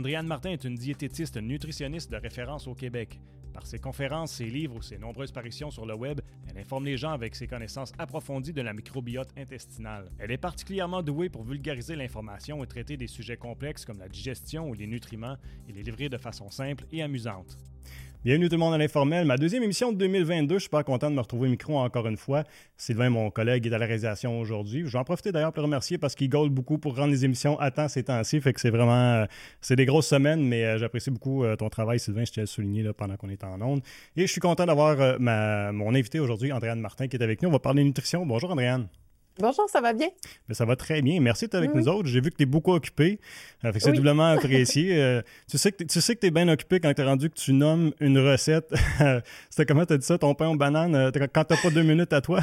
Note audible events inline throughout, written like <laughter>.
Andréane Martin est une diététiste nutritionniste de référence au Québec. Par ses conférences, ses livres ou ses nombreuses parutions sur le web, elle informe les gens avec ses connaissances approfondies de la microbiote intestinale. Elle est particulièrement douée pour vulgariser l'information et traiter des sujets complexes comme la digestion ou les nutriments et les livrer de façon simple et amusante. Bienvenue tout le monde à l'informel. Ma deuxième émission de 2022. Je suis pas content de me retrouver au micro encore une fois. Sylvain, mon collègue, est à la réalisation aujourd'hui. Je vais en profiter d'ailleurs pour le remercier parce qu'il gaule beaucoup pour rendre les émissions à temps ces temps-ci. Fait que c'est vraiment, euh, c'est des grosses semaines, mais euh, j'apprécie beaucoup euh, ton travail, Sylvain. Je tiens à le souligner pendant qu'on est en ondes. Et je suis content d'avoir mon invité aujourd'hui, Andréane Martin, qui est avec nous. On va parler nutrition. Bonjour, Andréane. Bonjour, ça va bien? Mais ça va très bien. Merci d'être avec nous autres. J'ai vu que tu es beaucoup occupé. Euh, c'est doublement <laughs> apprécié. Euh, tu sais que tu sais es bien occupé quand tu es rendu que tu nommes une recette. <laughs> C'était comment tu as dit ça, ton pain aux bananes, euh, quand tu pas deux minutes à toi?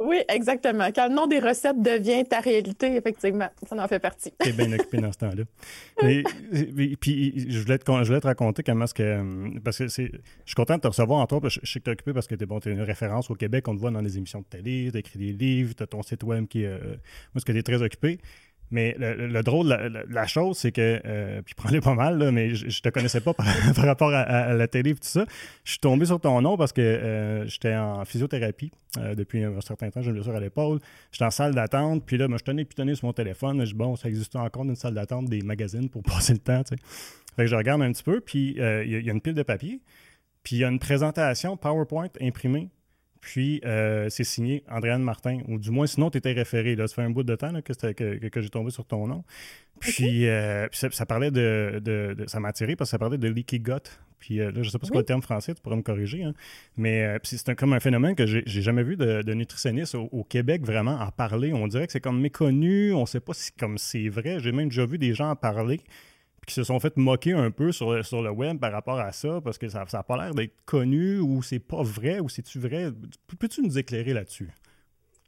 Oui, exactement. Quand le nom des recettes devient ta réalité, effectivement, ça en fait partie. Tu es bien occupé dans ce temps-là. <laughs> puis, je voulais, te, je voulais te raconter comment est-ce que. Parce que c'est, je suis content de te recevoir en toi. Je, sais que tu es occupé parce que tu es, bon, une référence au Québec. On te voit dans les émissions de télé, tu écrit des livres, tu as ton site web qui est. Euh, moi, que tu es très occupé. Mais le, drôle, la, la, chose, c'est que, euh, puis prends-le pas mal, mais je, te connaissais pas <laughs> par, rapport à, la télé et tout ça. Je suis tombé sur ton nom parce que euh, j'étais en physiothérapie euh, depuis un certain temps, j'ai une blessure à l'épaule. J'étais en salle d'attente, puis là, moi, je tenais pitonné sur mon téléphone. Je dis, bon, ça existe encore une salle d'attente des magazines pour <laughs> passer le temps, tu sais. Fait que je regarde un petit peu, puis il y, y, a une pile de papier, puis il y a une présentation PowerPoint imprimée puis, euh, c'est signé Andréane Martin, ou du moins, sinon, tu étais référé. Là. Ça fait un bout de temps que, que, j'ai tombé sur ton nom. Puis, euh, ça, parlait de, Ça m'a attiré parce que ça parlait de leaky gut. Puis euh, là, je sais pas ce qu'est le terme français, tu pourrais me corriger. Hein. Mais c'est comme un phénomène que j'ai jamais vu de, de nutritionniste au, Québec vraiment en parler. On dirait que c'est comme méconnu. On sait pas si comme c'est vrai. J'ai même déjà vu des gens en parler qui se sont fait moquer un peu sur, sur le web par rapport à ça, parce que ça n'a pas l'air d'être connu ou c'est pas vrai ou c'est-tu vrai? Peux-tu nous éclairer là-dessus?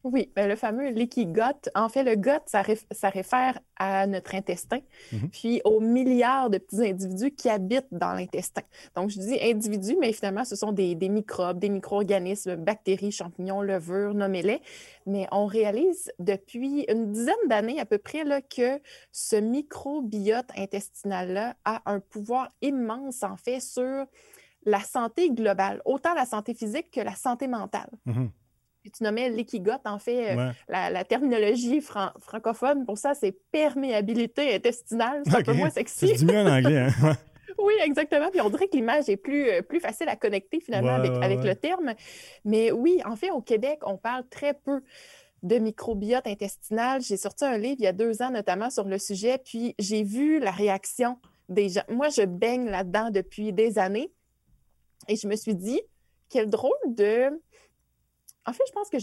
Oui, ben, le fameux gut. En fait, le gut, ça, ça réfère à notre intestin, mhm. puis aux milliards de petits individus qui habitent dans l'intestin. Donc, je dis individus, mais finalement, ce sont des, microbes, des micro-organismes, bactéries, champignons, levures, nommez-les. Mais on réalise depuis une dizaine d'années à peu près là, que ce microbiote intestinal-là a un pouvoir immense, en fait, sur la santé globale, autant la santé physique que la santé mentale. Tu nommais l'ikigot, en fait, euh, la, terminologie francophone pour ça, c'est perméabilité intestinale. C'est un peu moins sexy. C'est mieux en anglais. Hein? <laughs> oui, exactement. Puis on dirait que l'image est plus, euh, plus facile à connecter finalement avec, le terme. Mais oui, en fait, au Québec, on parle très peu de microbiote intestinal. J'ai sorti un livre il y a deux ans notamment sur le sujet, puis j'ai vu la réaction des gens. Moi, je baigne là-dedans depuis des années et je me suis dit, quel drôle de en fait, je pense que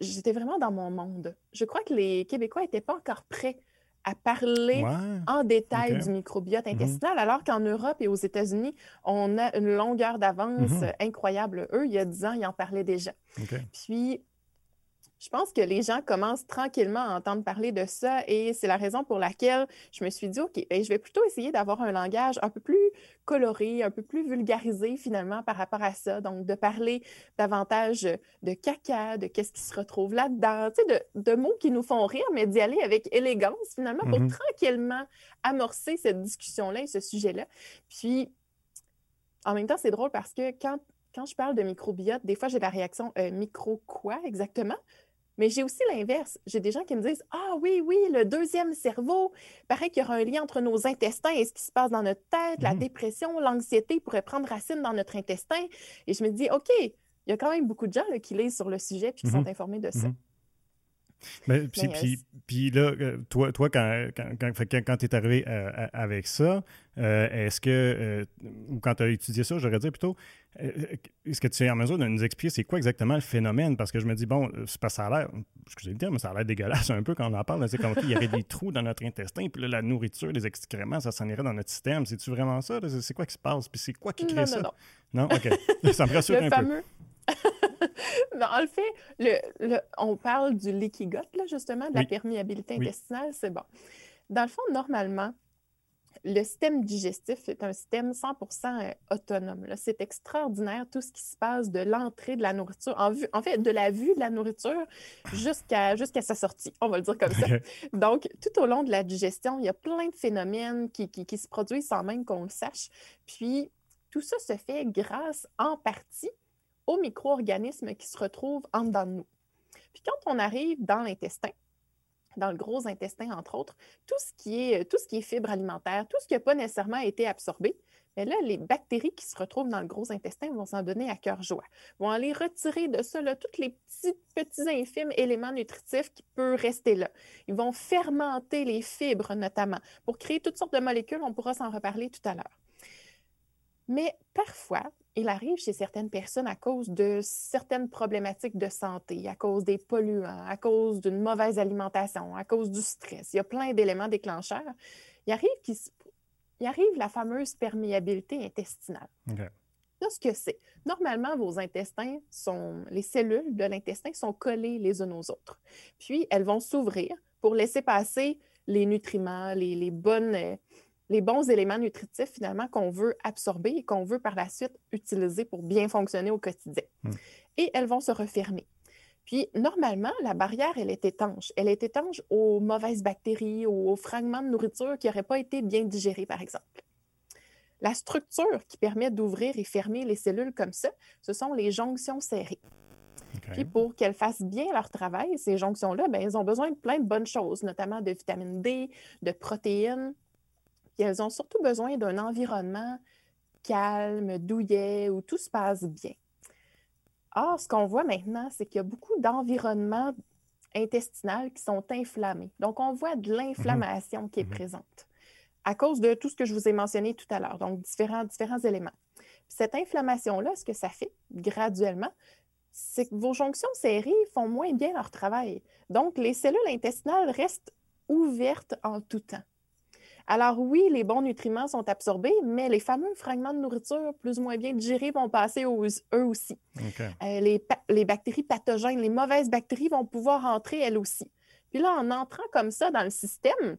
j'étais vraiment dans mon monde. Je crois que les Québécois n'étaient pas encore prêts à parler en détail du microbiote mm-hmm. intestinal, alors qu'en Europe et aux États-Unis, on a une longueur d'avance mm-hmm. incroyable. Eux, il y a dix ans, ils en parlaient déjà. Puis, je pense que les gens commencent tranquillement à entendre parler de ça et c'est la raison pour laquelle je me suis dit, OK, ben, je vais plutôt essayer d'avoir un langage un peu plus coloré, un peu plus vulgarisé finalement par rapport à ça. Donc, de parler davantage de caca, de qu'est-ce qui se retrouve là-dedans, tu sais, de, mots qui nous font rire, mais d'y aller avec élégance finalement pour mm-hmm. tranquillement amorcer cette discussion-là et ce sujet-là. Puis, en même temps, c'est drôle parce que quand, quand je parle de microbiote, des fois, j'ai la réaction euh, micro quoi exactement? Mais j'ai aussi l'inverse. J'ai des gens qui me disent Ah oui, oui, le deuxième cerveau, paraît qu'il y aura un lien entre nos intestins et ce qui se passe dans notre tête, la mmh. dépression, l'anxiété pourrait prendre racine dans notre intestin. Et je me dis OK, il y a quand même beaucoup de gens qui lisent sur le sujet et qui sont mmh informés de ça. Mmh mais, puis, puis, là, euh, toi, toi quand, quand, quand, tu es arrivé euh, avec ça, euh, est-ce que, ou quand tu as étudié ça, j'aurais dit plutôt, est-ce que tu es en mesure de nous expliquer c'est quoi exactement le phénomène? Parce que je me dis, bon, c'est pas ça a l'air, excusez le terme, mais ça a l'air dégueulasse un peu quand on en parle. C'est comme il y aurait des trous dans notre intestin, puis là, la nourriture, les excréments, ça s'en irait dans notre système. C'est-tu vraiment ça? C'est quoi qui se passe? Puis c'est quoi qui crée ça? Non, non? OK. ça me <laughs> rassure un peu. <laughs> en le fait, on parle du gut, là, justement, de la perméabilité intestinale, c'est bon. Dans le fond, normalement, le système digestif est un système 100% euh, autonome. C'est extraordinaire tout ce qui se passe de l'entrée de la nourriture, en, vue, en fait, de la vue de la nourriture jusqu'à jusqu'à sa sortie, on va le dire comme ça. <laughs> Donc, tout au long de la digestion, il y a plein de phénomènes qui, qui se produisent sans même qu'on le sache. Puis, tout ça se fait grâce en partie aux micro-organismes qui se retrouvent en dedans de nous. Puis quand on arrive dans l'intestin, dans le gros intestin, entre autres, tout ce qui est, tout ce qui est fibre alimentaire, tout ce qui n'a pas nécessairement été absorbé, mais là, les bactéries qui se retrouvent dans le gros intestin vont s'en donner à cœur joie, vont aller retirer de ça tous les petits, petits infimes éléments nutritifs qui peuvent rester là. Ils vont fermenter les fibres notamment pour créer toutes sortes de molécules. On pourra s'en reparler tout à l'heure. Mais parfois, il arrive chez certaines personnes à cause de certaines problématiques de santé, à cause des polluants, à cause d'une mauvaise alimentation, à cause du stress. Il y a plein d'éléments déclencheurs. Il arrive, il arrive la fameuse perméabilité intestinale. ce que c'est? Normalement, vos intestins sont, les cellules de l'intestin sont collées les unes aux autres. Puis, elles vont s'ouvrir pour laisser passer les nutriments, les, les bonnes, les bons éléments nutritifs finalement qu'on veut absorber et qu'on veut par la suite utiliser pour bien fonctionner au quotidien. Hmm. Et elles vont se refermer. Puis, normalement, la barrière, elle est étanche. Elle est étanche aux mauvaises bactéries, aux fragments de nourriture qui n'auraient pas été bien digérés, par exemple. La structure qui permet d'ouvrir et fermer les cellules comme ça, ce sont les jonctions serrées. Puis pour qu'elles fassent bien leur travail, ces jonctions-là, ben, elles ont besoin de plein de bonnes choses, notamment de vitamine D, de protéines, puis elles ont surtout besoin d'un environnement calme, douillet, où tout se passe bien. Or, ce qu'on voit maintenant, c'est qu'il y a beaucoup d'environnements intestinaux qui sont inflammés. Donc, on voit de l'inflammation qui est mhm. présente à cause de tout ce que je vous ai mentionné tout à l'heure, donc différents, différents éléments. cette inflammation-là, ce que ça fait graduellement, c'est que vos jonctions serrées font moins bien leur travail. Donc, les cellules intestinales restent ouvertes en tout temps. Alors oui, les bons nutriments sont absorbés, mais les fameux fragments de nourriture plus ou moins bien digérés vont passer eux aussi. Euh, les, bactéries pathogènes, les mauvaises bactéries vont pouvoir entrer elles aussi. Puis là, en entrant comme ça dans le système,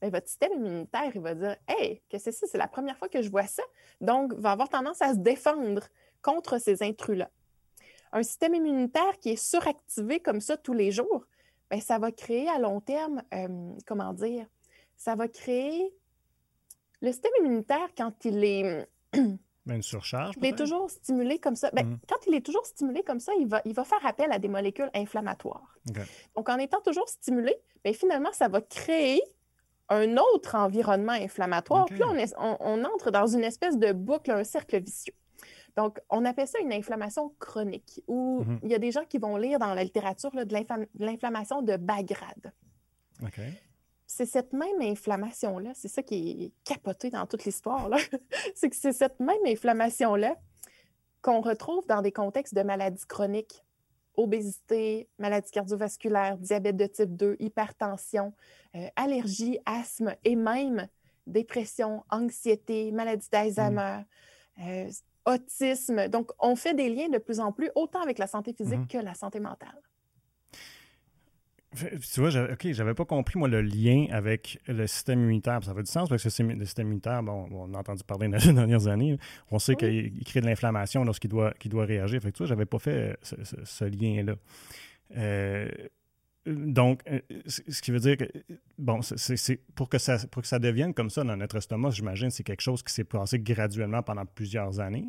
ben, votre système immunitaire, il va dire Hey, que c'est ça? C'est la première fois que je vois ça. Donc, va avoir tendance à se défendre contre ces intrus-là. Un système immunitaire qui est suractivé comme ça tous les jours, bien, ça va créer à long terme, euh, comment dire, ça va créer le système immunitaire quand il est. Ben, une surcharge. Il est toujours stimulé comme ça. Ben, mm. Quand il est toujours stimulé comme ça, il va, il va faire appel à des molécules inflammatoires. Donc, en étant toujours stimulé, ben, finalement, ça va créer un autre environnement inflammatoire. Puis on, on, entre dans une espèce de boucle, un cercle vicieux. Donc, on appelle ça une inflammation chronique, où mm-hmm. il y a des gens qui vont lire dans la littérature là, de l'inflammation de bas grade. C'est cette même inflammation-là, c'est ça qui est capoté dans toute l'histoire, <laughs> c'est que c'est cette même inflammation-là qu'on retrouve dans des contextes de maladies chroniques, obésité, maladie cardiovasculaire, diabète de type 2, hypertension, euh, allergie, asthme et même dépression, anxiété, maladie d'Alzheimer, mmh. euh, autisme. Donc, on fait des liens de plus en plus, autant avec la santé physique mmh. que la santé mentale. Tu vois, OK, j'avais pas compris, moi, le lien avec le système immunitaire. Ça fait du sens parce que le système immunitaire, bon, on a entendu parler dans les <laughs> dernières années. On sait qu'il crée de l'inflammation lorsqu'il doit, doit réagir. Fait que tu vois, j'avais pas fait ce, lien-là. Euh, donc, euh, ce qui veut dire que, bon, c'est pour, que ça, pour que ça devienne comme ça dans notre estomac, j'imagine, c'est quelque chose qui s'est passé graduellement pendant plusieurs années.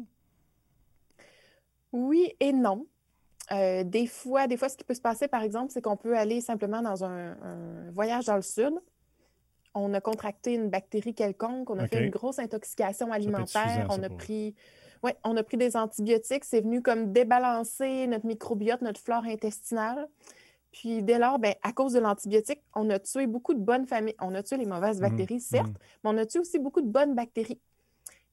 Oui et non. Euh, des fois, des fois, ce qui peut se passer, par exemple, c'est qu'on peut aller simplement dans un, voyage dans le sud. On a contracté une bactérie quelconque, on a fait une grosse intoxication alimentaire, on a pris, ouais, on a pris des antibiotiques, c'est venu comme débalancer notre microbiote, notre flore intestinale. Puis dès lors, ben, à cause de l'antibiotique, on a tué beaucoup de bonnes familles. On a tué les mauvaises mmh, bactéries, certes, mmh. mais on a tué aussi beaucoup de bonnes bactéries.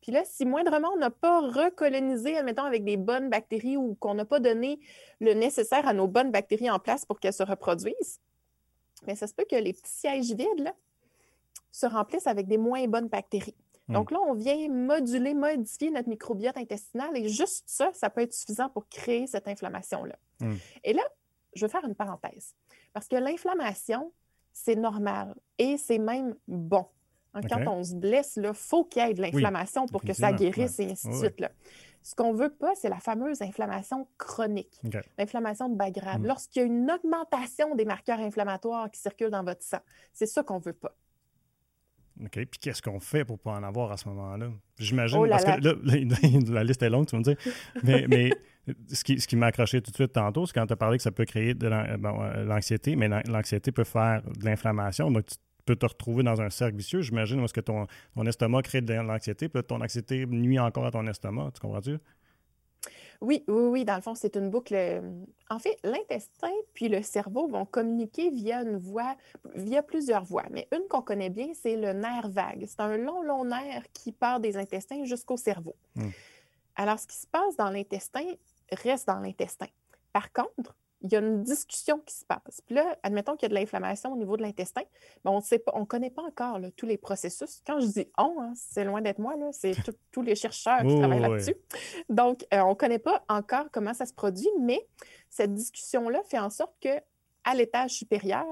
Puis là, si moindrement on n'a pas recolonisé, admettons, avec des bonnes bactéries ou qu'on n'a pas donné le nécessaire à nos bonnes bactéries en place pour qu'elles se reproduisent, mais ça se peut que les petits sièges vides se remplissent avec des moins bonnes bactéries. Hmm. Donc là, on vient moduler, modifier notre microbiote intestinal et juste ça, ça peut être suffisant pour créer cette inflammation-là. Hmm. Et là, je veux faire une parenthèse parce que l'inflammation, c'est normal et c'est même bon. Hein, quand on se blesse, il faut qu'il y ait de l'inflammation pour que ça guérisse et ainsi de suite. Là. Ce qu'on ne veut pas, c'est la fameuse inflammation chronique, l'inflammation de bas grade. Mm. Lorsqu'il y a une augmentation des marqueurs inflammatoires qui circulent dans votre sang, c'est ça qu'on ne veut pas. OK. Puis qu'est-ce qu'on fait pour ne pas en avoir à ce moment-là? J'imagine, oh parce que là, la liste est longue, tu vas me dire. Mais, <laughs> mais ce qui, ce qui m'a accroché tout de suite tantôt, c'est quand tu as parlé que ça peut créer de euh, l'anxiété, mais l'anxiété peut faire de l'inflammation. Donc, tu peux te retrouver dans un cercle vicieux. J'imagine, parce que ton, ton estomac crée de l'anxiété, puis ton anxiété nuit encore à ton estomac. Tu comprends-tu? Oui, oui, oui. Dans le fond, c'est une boucle. Euh, en fait, l'intestin puis le cerveau vont communiquer via une voie, via plusieurs voies. Mais une qu'on connaît bien, c'est le nerf vague. C'est un long, long nerf qui part des intestins jusqu'au cerveau. Hmm. Alors, ce qui se passe dans l'intestin reste dans l'intestin. Par contre, il y a une discussion qui se passe. Puis là, admettons qu'il y a de l'inflammation au niveau de l'intestin, mais on ne connaît pas encore tous les processus. Quand je dis on, hein, c'est loin d'être moi, c'est tous les chercheurs qui <laughs> travaillent là-dessus. Donc, euh, on ne connaît pas encore comment ça se produit, mais cette discussion-là fait en sorte que à l'étage supérieur,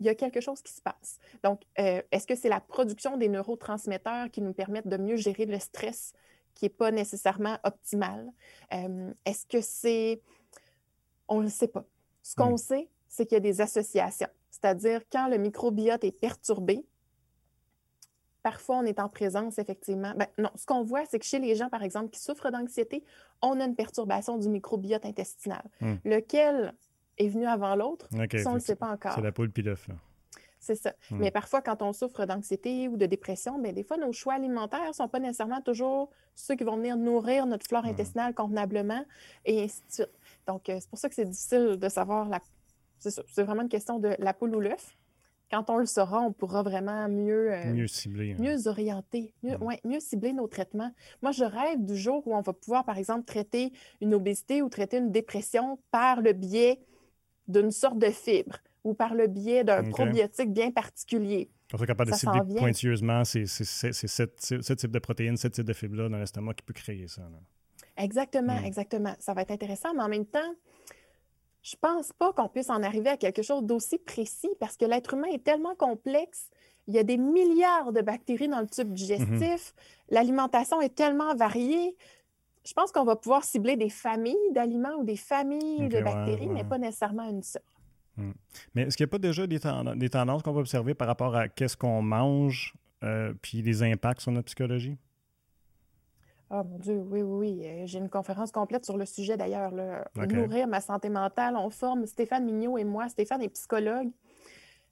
il y a quelque chose qui se passe. Donc, euh, est-ce que c'est la production des neurotransmetteurs qui nous permettent de mieux gérer le stress qui n'est pas nécessairement optimal? Euh, est-ce que c'est on ne le sait pas. Ce qu'on sait, c'est qu'il y a des associations. C'est-à-dire, quand le microbiote est perturbé, parfois on est en présence, effectivement. Ben, non, ce qu'on voit, c'est que chez les gens, par exemple, qui souffrent d'anxiété, on a une perturbation du microbiote intestinal. Hmm. Lequel est venu avant l'autre, ça, on ne le sait pas encore. C'est la poule puis l'œuf, C'est ça. Hmm. Mais parfois, quand on souffre d'anxiété ou de dépression, bien, des fois, nos choix alimentaires ne sont pas nécessairement toujours ceux qui vont venir nourrir notre flore intestinale convenablement et ainsi de suite. Donc, euh, c'est pour ça que c'est difficile de savoir la. C'est vraiment une question de la poule ou l'œuf. Quand on le saura, on pourra vraiment mieux, euh, mieux cibler. Hein. Mieux orienter, mieux, mm. mieux cibler nos traitements. Moi, je rêve du jour où on va pouvoir, par exemple, traiter une obésité ou traiter une dépression par le biais d'une sorte de fibre ou par le biais d'un probiotique bien particulier. On serait capable de cibler pointilleusement c'est ce type de protéines, ce type de fibre-là dans l'estomac qui peut créer ça. Exactement, hmm. exactement. Ça va être intéressant, mais en même temps, je pense pas qu'on puisse en arriver à quelque chose d'aussi précis parce que l'être humain est tellement complexe. Il y a des milliards de bactéries dans le tube digestif. Mm-hmm. L'alimentation est tellement variée. Je pense qu'on va pouvoir cibler des familles d'aliments ou des familles de bactéries, mais pas nécessairement une seule. Hmm. Mais est-ce qu'il n'y a pas déjà des, tendances qu'on va observer par rapport à qu'est-ce qu'on mange euh, puis les impacts sur notre psychologie? Ah mon Dieu, oui, oui, oui. Euh, j'ai une conférence complète sur le sujet d'ailleurs. Nourrir ma santé mentale. On forme Stéphane Mignot et moi. Stéphane est psychologue,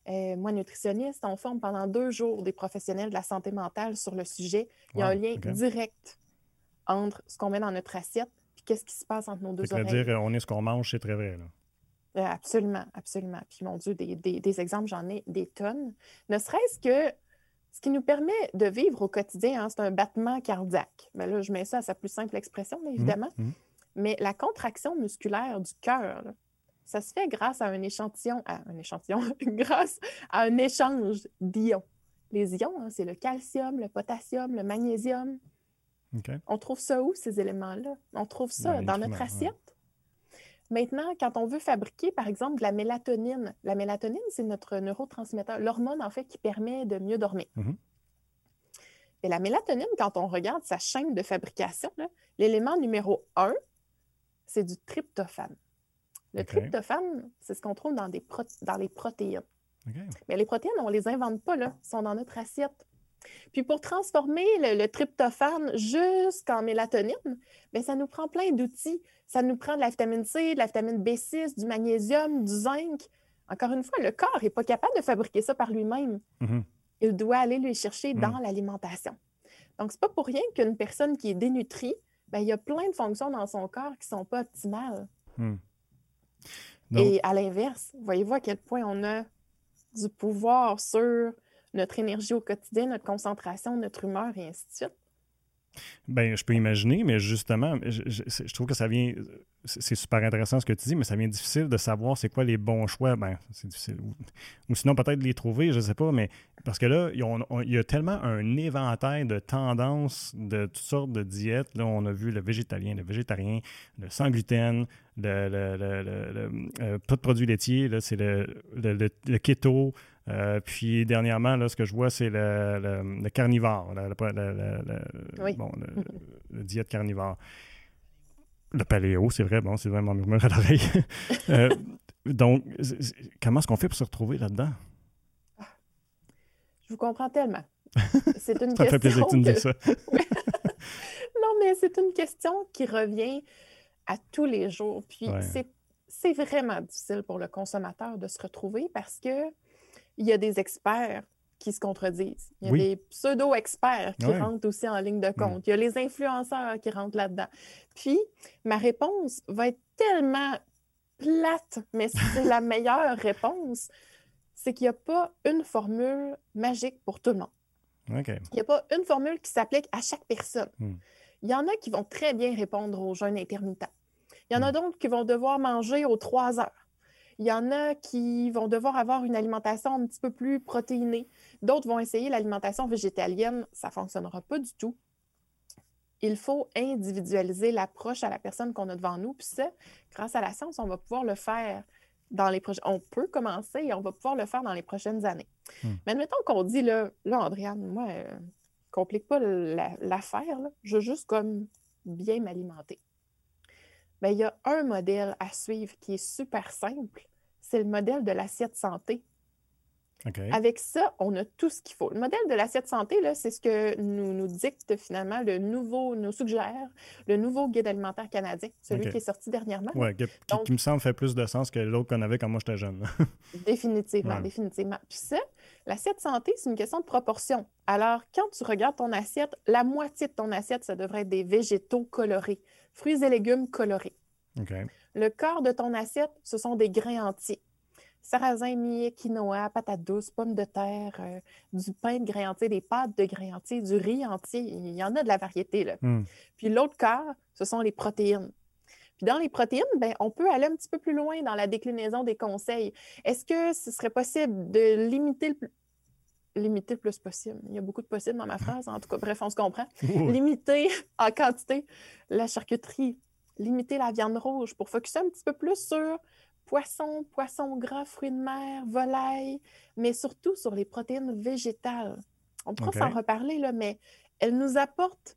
euh, moi nutritionniste. On forme pendant deux jours des professionnels de la santé mentale sur le sujet. Il y a un lien direct entre ce qu'on met dans notre assiette et qu'est-ce qui se passe entre nos deux oreilles. C'est-à-dire, on est ce qu'on mange, c'est très vrai. Là. Euh, absolument, absolument. Puis mon Dieu, des, des exemples, j'en ai des tonnes. Ne serait-ce que ce qui nous permet de vivre au quotidien, hein, c'est un battement cardiaque. Mais là, je mets ça à sa plus simple expression, mmh, évidemment. Mmh. Mais la contraction musculaire du cœur, ça se fait grâce à un échantillon, à un échantillon, <laughs> grâce à un échange d'ions. Les ions, hein, c'est le calcium, le potassium, le magnésium. On trouve ça où, ces éléments-là? On trouve ça dans notre assiette? Maintenant, quand on veut fabriquer, par exemple, de la mélatonine, la mélatonine, c'est notre neurotransmetteur, l'hormone, en fait, qui permet de mieux dormir. Mm-hmm. Et la mélatonine, quand on regarde sa chaîne de fabrication, l'élément numéro un, c'est du tryptophane. Le tryptophane, c'est ce qu'on trouve dans, des dans les protéines. Mais les protéines, on ne les invente pas, là. Elles sont dans notre assiette. Puis pour transformer le, tryptophane jusqu'en mélatonine, bien, ça nous prend plein d'outils. Ça nous prend de la vitamine C, de la vitamine B6, du magnésium, du zinc. Encore une fois, le corps n'est pas capable de fabriquer ça par lui-même. Mm-hmm. Il doit aller le chercher dans mm. l'alimentation. Donc, ce n'est pas pour rien qu'une personne qui est dénutrie, bien, il y a plein de fonctions dans son corps qui ne sont pas optimales. Mm. Et à l'inverse, voyez-vous à quel point on a du pouvoir sur notre énergie au quotidien, notre concentration, notre humeur et ainsi de suite? Ben, je peux imaginer, mais justement, je, trouve que ça vient. C'est super intéressant ce que tu dis, mais ça vient difficile de savoir c'est quoi les bons choix. Ben, c'est difficile. Ou, sinon, peut-être les trouver, je ne sais pas, mais parce que là, il y a tellement un éventail de tendances de toutes sortes de diètes. Là, on a vu le végétalien, le végétarien, le sans gluten, le, euh, pas de produits laitiers, c'est le, keto, Euh, puis dernièrement, là, ce que je vois, c'est le, carnivore, le, diète carnivore. Le paléo, c'est vrai, bon, c'est vraiment murmure à l'oreille. <laughs> Euh, donc, comment est-ce qu'on fait pour se retrouver là-dedans? Je vous comprends tellement. <laughs> C'est une ça question. fait plaisir que tu me dis ça. <laughs> non, mais c'est une question qui revient à tous les jours. Puis c'est vraiment difficile pour le consommateur de se retrouver parce que il y a des experts qui se contredisent. Il y a des pseudo-experts qui rentrent aussi en ligne de mm. compte. Il y a les influenceurs qui rentrent là-dedans. Puis, ma réponse va être tellement plate, mais c'est la <laughs> meilleure réponse, c'est qu'il n'y a pas une formule magique pour tout le monde. Il n'y a pas une formule qui s'applique à chaque personne. Mm. Il y en a qui vont très bien répondre aux jeunes intermittents. Il y en a mm. d'autres qui vont devoir manger aux trois heures. Il y en a qui vont devoir avoir une alimentation un petit peu plus protéinée. D'autres vont essayer l'alimentation végétalienne. Ça ne fonctionnera pas du tout. Il faut individualiser l'approche à la personne qu'on a devant nous. Puis ça, grâce à la science, on va pouvoir le faire dans les prochaines. On peut commencer et on va pouvoir le faire dans les prochaines années. Hmm. Mais admettons qu'on dit, là, là Andréane, moi, ne euh, complique pas l'affaire. je veux juste comme bien m'alimenter. Bien, il y a un modèle à suivre qui est super simple c'est le modèle de l'assiette santé. Avec ça, on a tout ce qu'il faut. Le modèle de l'assiette santé, c'est ce que nous, nous dicte finalement le nouveau, nous suggère le nouveau guide alimentaire canadien, celui qui est sorti dernièrement. Oui, qui, me semble fait plus de sens que l'autre qu'on avait quand moi j'étais jeune. <laughs> définitivement, définitivement. Puis ça, l'assiette santé, c'est une question de proportion. Alors, quand tu regardes ton assiette, la moitié de ton assiette, ça devrait être des végétaux colorés, fruits et légumes colorés. Le corps de ton assiette, ce sont des grains entiers. Sarrasin, millet, quinoa, patates douces, pommes de terre, euh, du pain de grains entiers, des pâtes de grains entiers, du riz entier. Il y en a de la variété. Là. Hmm. Puis l'autre corps, ce sont les protéines. Puis dans les protéines, ben, on peut aller un petit peu plus loin dans la déclinaison des conseils. Est-ce que ce serait possible de limiter le plus limiter le plus possible? Il y a beaucoup de possibles dans ma <laughs> phrase, en tout cas, bref, on se comprend. Limiter en quantité la charcuterie, limiter la viande rouge pour focuser un petit peu plus sur poisson, poisson gras, fruits de mer, volaille, mais surtout sur les protéines végétales. On pourra s'en reparler, là, mais elles nous apportent,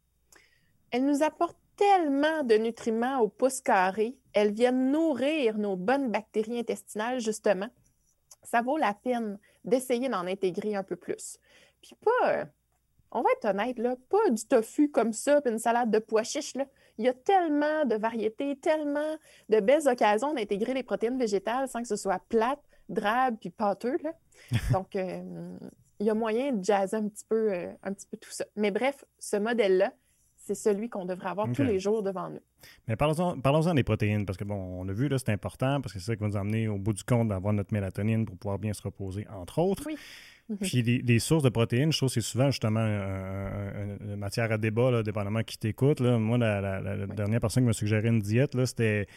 elles nous apportent tellement de nutriments au pouce carré. Elles viennent nourrir nos bonnes bactéries intestinales, justement. Ça vaut la peine d'essayer d'en intégrer un peu plus. Puis pas, on va être honnête, là, pas du tofu comme ça, puis une salade de pois chiches, là. Il y a tellement de variétés, tellement de belles occasions d'intégrer les protéines végétales sans que ce soit plate, drabe puis pâteux. <laughs> Donc, euh, il y a moyen de jazzer un petit peu, euh, un petit peu tout ça. Mais bref, ce modèle-là, c'est celui qu'on devrait avoir tous les jours devant nous. Mais parlons-en parlons des protéines, parce que bon, on a vu, là, c'est important, parce que c'est ça qui va nous amener au bout du compte d'avoir notre mélatonine pour pouvoir bien se reposer, entre autres. Oui. Mhm. Puis les, sources de protéines, je trouve que c'est souvent justement une matière à débat, là, dépendamment qui t'écoute. Moi, la, dernière personne qui m'a suggéré une diète, c'était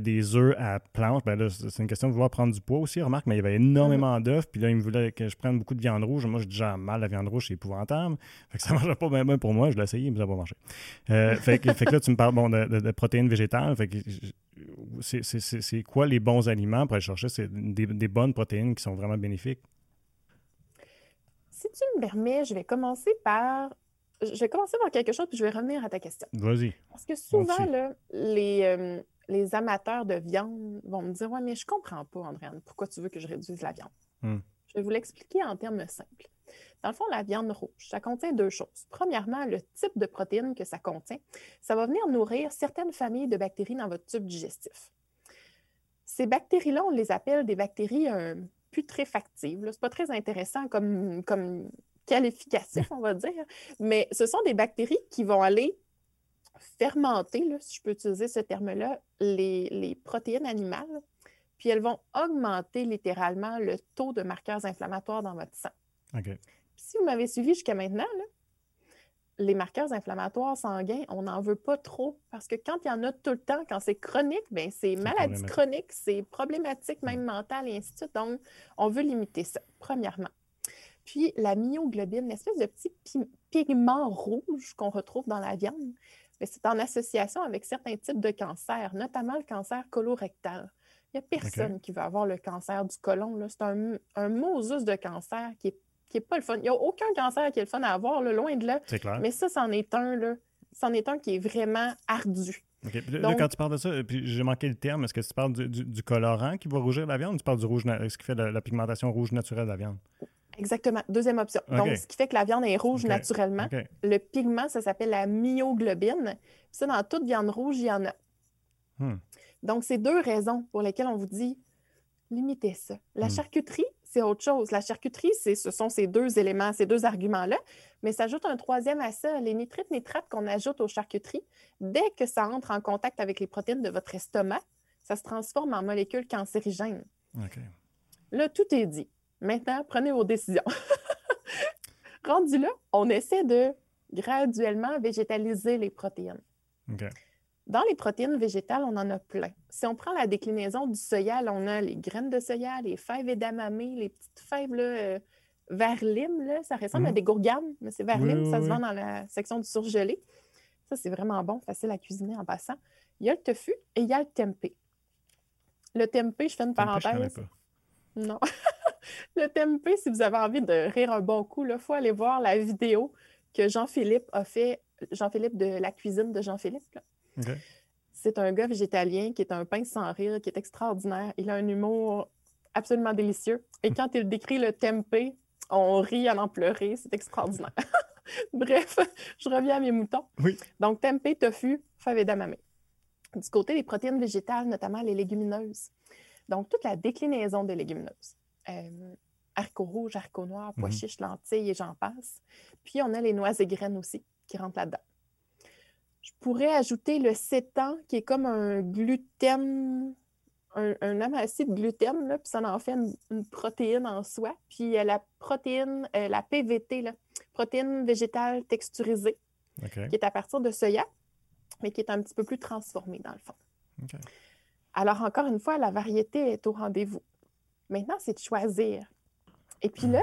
des œufs à planche. Ben c'est une question de vouloir prendre du poids aussi, remarque, mais il y avait énormément mhm. d'œufs. Puis là, il me voulait que je prenne beaucoup de viande rouge. Moi, j'ai déjà mal la viande rouge, c'est épouvantable. Fait que ça ne <laughs> marche pas bien, pour moi. Je l'ai essayé, mais ça n'a pas marché. Euh, fait, que, là, tu me parles bon, de, protéines végétales. Fait que c'est quoi les bons aliments pour aller chercher? Des, des bonnes protéines qui sont vraiment bénéfiques? si tu me permets, je vais commencer par. Je vais commencer par quelque chose, puis je vais revenir à ta question. Vas-y. Parce que souvent, là, les, euh, les amateurs de viande vont me dire Ouais, mais je comprends pas, Andréane, pourquoi tu veux que je réduise la viande? Hmm. Je vais vous l'expliquer en termes simples. Dans le fond, la viande rouge, ça contient deux choses. Premièrement, le type de protéines que ça contient, ça va venir nourrir certaines familles de bactéries dans votre tube digestif. Ces bactéries-là, on les appelle des bactéries euh, putréfactives. Ce n'est pas très intéressant comme, comme qualificatif, on va dire, mais ce sont des bactéries qui vont aller fermenter, si je peux utiliser ce terme-là, les, protéines animales, puis elles vont augmenter littéralement le taux de marqueurs inflammatoires dans votre sang. Si vous m'avez suivi jusqu'à maintenant, là, les marqueurs inflammatoires sanguins, on n'en veut pas trop parce que quand il y en a tout le temps, quand c'est chronique, ben c'est maladie chronique, c'est problématique même mentale et ainsi de suite. Donc, on veut limiter ça, premièrement. Puis la myoglobine, l'espèce de petit pigment rouge qu'on retrouve dans la viande, ben, c'est en association avec certains types de cancers, notamment le cancer colorectal. Il n'y a personne qui va avoir le cancer du côlon. C'est un, un Moses de cancer qui n'est qui est pas le fun. Il n'y a aucun cancer qui est le fun à avoir, loin de là. C'est clair. Mais ça, c'en est un, là. C'en est un qui est vraiment ardu. Là, quand tu parles de ça, puis j'ai manqué le terme, est-ce que tu parles du, colorant qui va rougir la viande ou tu parles du rouge, ce qui fait la, pigmentation rouge naturelle de la viande? Exactement. Deuxième option. Donc, ce qui fait que la viande est rouge naturellement. Le pigment, ça s'appelle la myoglobine. ça, dans toute viande rouge, il y en a. Hmm. Donc, c'est deux raisons pour lesquelles on vous dit limitez ça. La hmm. charcuterie, c'est autre chose. La charcuterie, ce sont ces deux éléments, ces deux arguments-là. Mais s'ajoute un troisième à ça, les nitrites nitrates qu'on ajoute aux charcuteries. Dès que ça entre en contact avec les protéines de votre estomac, ça se transforme en molécules cancérigènes. Là, tout est dit. Maintenant, prenez vos décisions. <laughs> Rendu là, on essaie de graduellement végétaliser les protéines. Dans les protéines végétales, on en a plein. Si on prend la déclinaison du soya, on a les graines de soya, les fèves edamame, les petites fèves là, euh, là, ça ressemble à mhm. des gourganes, mais c'est verlim, ça se vend dans la section du surgelé. Ça, c'est vraiment bon, facile à cuisiner en passant. Il y a le tofu et il y a le tempeh. Le tempeh, je fais une parenthèse. non. <laughs> le tempeh, si vous avez envie de rire un bon coup, il faut aller voir la vidéo que Jean-Philippe a fait, Jean-Philippe de la cuisine de Jean-Philippe. C'est un gars végétalien qui est un pain sans rire, qui est extraordinaire. Il a un humour absolument délicieux. Et quand il décrit le tempeh, on rit à en pleurer. C'est extraordinaire. <laughs> Bref, je reviens à mes moutons. Donc, tempeh, tofu, fave d'amamé. Du côté des protéines végétales, notamment les légumineuses. Donc, toute la déclinaison des légumineuses. Euh, haricot rouge, haricot noir, pois mhm. chiches, lentilles et j'en passe. Puis, on a les noix et graines aussi qui rentrent là-dedans. Je pourrais ajouter le sétan, qui est comme un gluten, un, un de gluten, là, puis ça en fait une, protéine en soi. Puis a la protéine, euh, la PVT, là, protéine végétale texturisée, qui est à partir de soya, mais qui est un petit peu plus transformée dans le fond. Alors, encore une fois, la variété est au rendez-vous. Maintenant, c'est de choisir. Et puis là,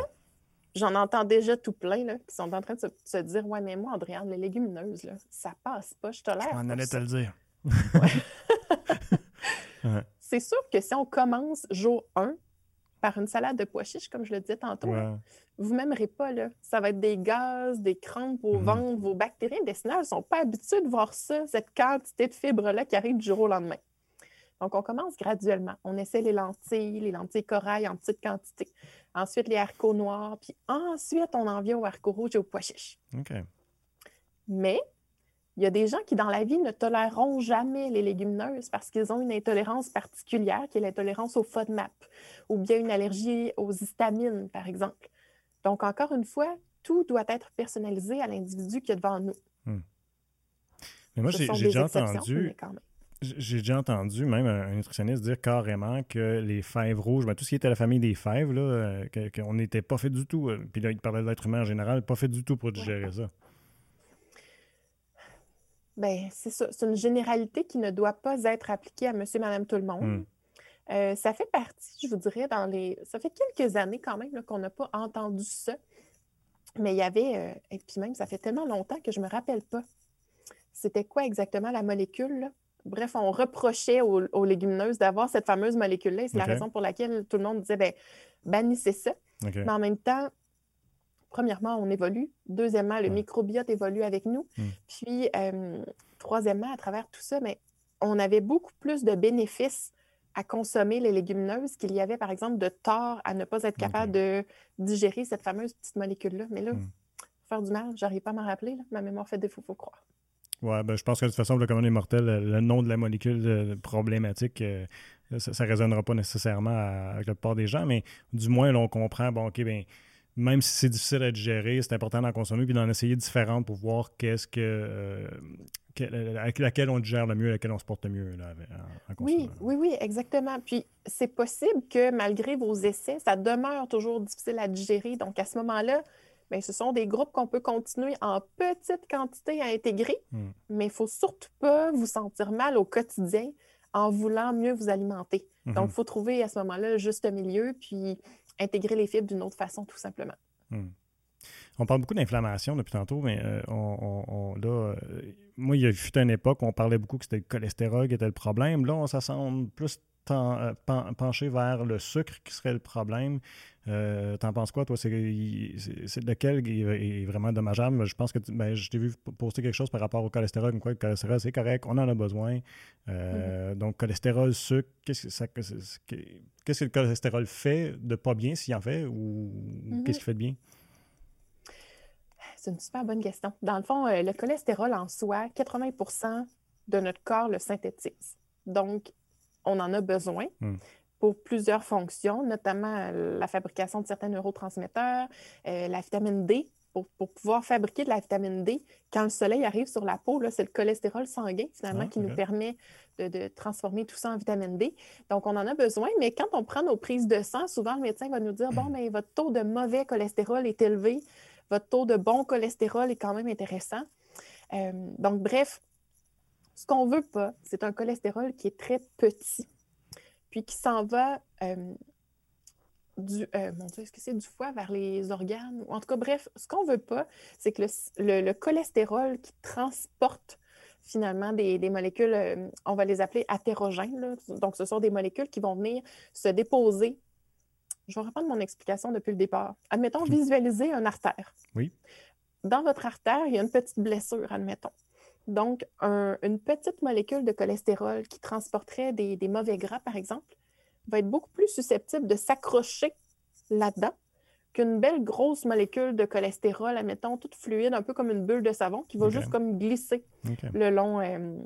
J'en entends déjà tout plein là, qui sont en train de se, dire Ouais, mais moi, Andréane, les légumineuses, là, ça passe pas, je tolère. Je m'en allais te le dire. <laughs> C'est sûr que si on commence jour 1 par une salade de pois chiches, comme je le disais tantôt, vous m'aimerez pas. Là. Ça va être des gaz, des crampes au mm-hmm. ventre, vos bactéries intestinales ne sont pas habituées de voir ça, cette quantité de fibres-là qui arrive du jour au lendemain. Donc, on commence graduellement. On essaie les lentilles, les lentilles corail en petite quantité. Ensuite, les haricots noirs. Puis ensuite, on en vient aux haricots rouges et aux pois chiches. Mais il y a des gens qui, dans la vie, ne toléreront jamais les légumineuses parce qu'ils ont une intolérance particulière, qui est l'intolérance au FODMAP, ou bien une allergie aux histamines, par exemple. Donc, encore une fois, tout doit être personnalisé à l'individu qui est devant nous. Hmm. Mais moi, j'ai déjà entendu. J'ai déjà entendu même un nutritionniste dire carrément que les fèves rouges, ben, tout ce qui était la famille des fèves, là, euh, qu'on n'était pas fait du tout. Euh, puis là, il parlait de l'être humain en général, pas fait du tout pour digérer ça. Bien, c'est ça. C'est une généralité qui ne doit pas être appliquée à monsieur, madame, tout le monde. Hmm. Euh, ça fait partie, je vous dirais, dans les. Ça fait quelques années quand même qu'on n'a pas entendu ça. Mais il y avait. et puis même, ça fait tellement longtemps que je ne me rappelle pas. C'était quoi exactement la molécule? Là? Bref, on reprochait aux, légumineuses d'avoir cette fameuse molécule-là. C'est la raison pour laquelle tout le monde disait ben, bannissez ça. Mais en même temps, premièrement, on évolue. Deuxièmement, le microbiote évolue avec nous. Hmm. Puis, euh, troisièmement, à travers tout ça, mais on avait beaucoup plus de bénéfices à consommer les légumineuses qu'il y avait, par exemple, de tort à ne pas être capable de digérer cette fameuse petite molécule-là. Mais là, hmm. faire du mal, j'arrive pas à m'en rappeler. Ma mémoire fait défaut, il faut croire. Ouais, ben, je pense que de toute façon, le commun des mortels, le, nom de la molécule euh, problématique, euh, ça ne résonnera pas nécessairement avec la plupart des gens, mais du moins, là, on comprend, bon, OK, ben, même si c'est difficile à digérer, c'est important d'en consommer puis d'en essayer différentes pour voir qu'est-ce que, euh, laquelle on digère le mieux, laquelle on se porte le mieux là, en, Oui, oui, oui, exactement. Puis c'est possible que malgré vos essais, ça demeure toujours difficile à digérer. Donc à ce moment-là, Bien, ce sont des groupes qu'on peut continuer en petite quantité à intégrer, hmm. mais il ne faut surtout pas vous sentir mal au quotidien en voulant mieux vous alimenter. Hmm. Donc, il faut trouver à ce moment-là le juste milieu, puis intégrer les fibres d'une autre façon, tout simplement. Hmm. On parle beaucoup d'inflammation depuis tantôt, mais euh, on, là, euh, moi, il y a eu une époque où on parlait beaucoup que c'était le cholestérol qui était le problème. Là, on, ça semble plus euh, pencher vers le sucre qui serait le problème. Euh, T'en penses quoi, toi? C'est lequel est, vraiment dommageable? Je pense que ben, je t'ai vu poster quelque chose par rapport au cholestérol, comme quoi le cholestérol, c'est correct, on en a besoin. Euh, mm-hmm. Donc, cholestérol, sucre, qu'est-ce que, que le cholestérol fait de pas bien s'il en fait ou mm-hmm. qu'est-ce qu'il fait de bien? C'est une super bonne question. Dans le fond, euh, le cholestérol en soi, 80% de notre corps le synthétise. Donc, on en a besoin hmm. Pour plusieurs fonctions, notamment euh, la fabrication de certains neurotransmetteurs, euh, la vitamine D. Pour, pouvoir fabriquer de la vitamine D, quand le soleil arrive sur la peau, c'est le cholestérol sanguin finalement ah, qui nous permet de, transformer tout ça en vitamine D. Donc, on en a besoin, mais quand on prend nos prises de sang, souvent le médecin va nous dire, bon, mais votre taux de mauvais cholestérol est élevé, votre taux de bon cholestérol est quand même intéressant. Euh, donc, bref, ce qu'on ne veut pas, c'est un cholestérol qui est très petit, puis qui s'en va euh, du, euh, mon Dieu, est-ce que c'est du foie vers les organes? En tout cas, bref, ce qu'on ne veut pas, c'est que le, cholestérol qui transporte finalement des, molécules, euh, on va les appeler athérogènes. Donc, ce sont des molécules qui vont venir se déposer. Je vais reprendre mon explication depuis le départ. Admettons, visualiser une artère. Oui. Dans votre artère, il y a une petite blessure, admettons. Donc, une petite molécule de cholestérol qui transporterait des, mauvais gras, par exemple, va être beaucoup plus susceptible de s'accrocher là-dedans qu'une belle grosse molécule de cholestérol, admettons, toute fluide, un peu comme une bulle de savon, qui va juste comme glisser le, long, euh,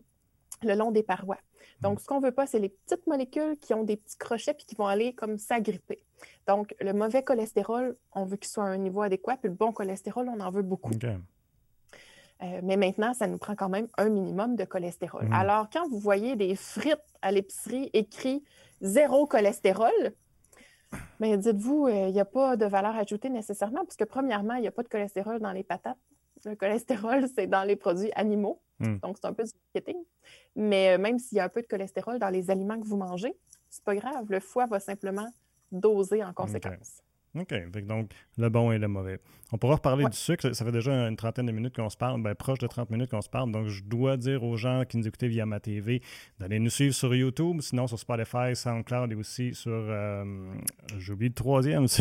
le long des parois. Donc, ce qu'on ne veut pas, c'est les petites molécules qui ont des petits crochets puis qui vont aller comme s'agripper. Donc, le mauvais cholestérol, on veut qu'il soit à un niveau adéquat, puis le bon cholestérol, on en veut beaucoup. Euh, mais maintenant, ça nous prend quand même un minimum de cholestérol. Mm. Alors, quand vous voyez des frites à l'épicerie écrit zéro cholestérol, mais dites-vous, euh, il n'y a pas de valeur ajoutée nécessairement, parce que premièrement, il n'y a pas de cholestérol dans les patates. Le cholestérol, <laughs> c'est dans les produits animaux. Mm. Donc, c'est un peu du marketing. Mais euh, même s'il y a un peu de cholestérol dans les aliments que vous mangez, c'est pas grave. Le foie va simplement doser en conséquence. OK. Donc, le bon et le mauvais. On pourra reparler du sucre. Ça fait déjà une trentaine de minutes qu'on se parle, ben, proche de 30 minutes qu'on se parle. Donc, je dois dire aux gens qui nous écoutaient via ma TV d'aller nous suivre sur YouTube, sinon sur Spotify, SoundCloud et aussi sur. Euh, j'ai oublié le troisième. <laughs>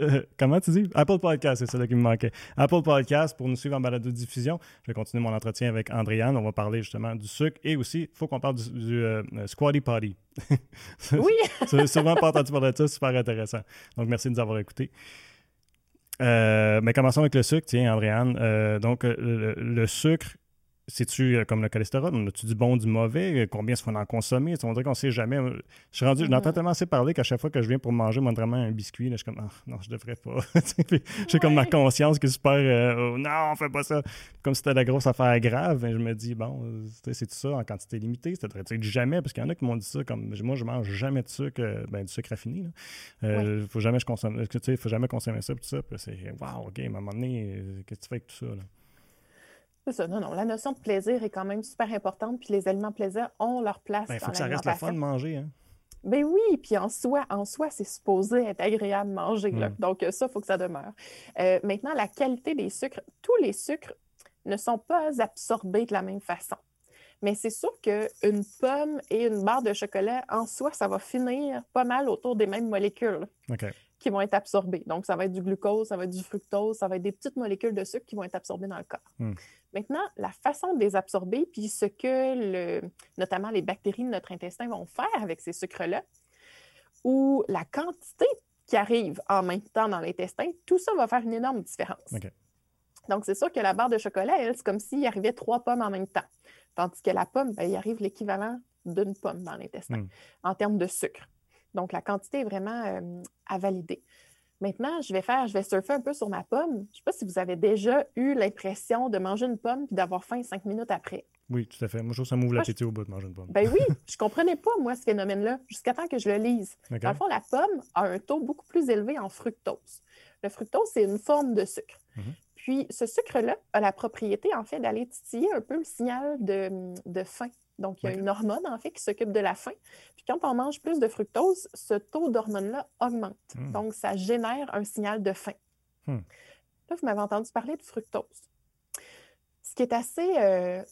Euh, comment tu dis? Apple Podcast, c'est ça qui me manquait. Apple Podcast pour nous suivre en balade de diffusion. Je vais continuer mon entretien avec Andréane. On va parler justement du sucre et aussi, il faut qu'on parle du, euh, Squatty Potty. <laughs> oui! <laughs> c'est vraiment pas entendu parler de ça, super intéressant. Donc, merci de nous avoir écoutés. Euh, mais commençons avec le sucre, tiens, Andréane. Euh, donc, euh, le, sucre, c'est-tu euh, comme le cholestérol? On a-tu du bon, du mauvais? Combien est-ce qu'on en consomme? On dirait qu'on ne sait jamais. Je suis rendu, j'entends tellement assez parler qu'à chaque fois que je viens pour manger vraiment un biscuit, là, je suis comme, ah, non, je devrais pas. <laughs> J'ai comme ma conscience qui est super, euh, oh, non, on fait pas ça. Comme si c'était la grosse affaire grave. Et je me dis, bon, c'est tout ça en quantité limitée. Ça devrait être jamais, parce qu'il y en a qui m'ont dit ça, comme, moi, je mange jamais de sucre, euh, ben, du sucre raffiné. Il faut jamais je consomme, faut jamais consommer ça, tout ça. Puis c'est, wow, OK, à un moment donné, qu'est-ce que tu fais avec tout ça? Là? C'est ça, non, non. La notion de plaisir est quand même super importante, puis les aliments plaisir ont leur place. Il ben, faut que ça reste le fun de manger. Hein? Ben oui, puis en soi, en soi, c'est supposé être agréable de manger. Là. Hmm. Donc, ça, il faut que ça demeure. Euh, maintenant, la qualité des sucres. Tous les sucres ne sont pas absorbés de la même façon. Mais c'est sûr qu'une pomme et une barre de chocolat, en soi, ça va finir pas mal autour des mêmes molécules. Qui vont être absorbées. Donc, ça va être du glucose, ça va être du fructose, ça va être des petites molécules de sucre qui vont être absorbées dans le corps. Hmm. Maintenant, la façon de les absorber, puis ce que le, notamment les bactéries de notre intestin vont faire avec ces sucres-là, ou la quantité qui arrive en même temps dans l'intestin, tout ça va faire une énorme différence. Donc, c'est sûr que la barre de chocolat, elle, c'est comme s'il arrivait trois pommes en même temps. Tandis que la pomme, ben, il arrive l'équivalent d'une pomme dans l'intestin hmm. en termes de sucre. Donc, la quantité est vraiment euh, à valider. Maintenant, je vais faire, je vais surfer un peu sur ma pomme. Je ne sais pas si vous avez déjà eu l'impression de manger une pomme et d'avoir faim cinq minutes après. Oui, tout à fait. Moi, je trouve que ça m'ouvre l'appétit au bout de manger une pomme. Ben oui, <laughs> je ne comprenais pas, moi, ce phénomène-là, jusqu'à temps que je le lise. Dans le fond, la pomme a un taux beaucoup plus élevé en fructose. Le fructose, c'est une forme de sucre. Mhm. Puis, ce sucre-là a la propriété, en fait, d'aller titiller un peu le signal de, de faim donc, il y a une hormone, en fait, qui s'occupe de la faim. Puis quand on mange plus de fructose, ce taux d'hormone-là augmente. Hmm. Donc, ça génère un signal de faim. Hmm. Là, vous m'avez entendu parler de fructose. Ce qui est assez euh,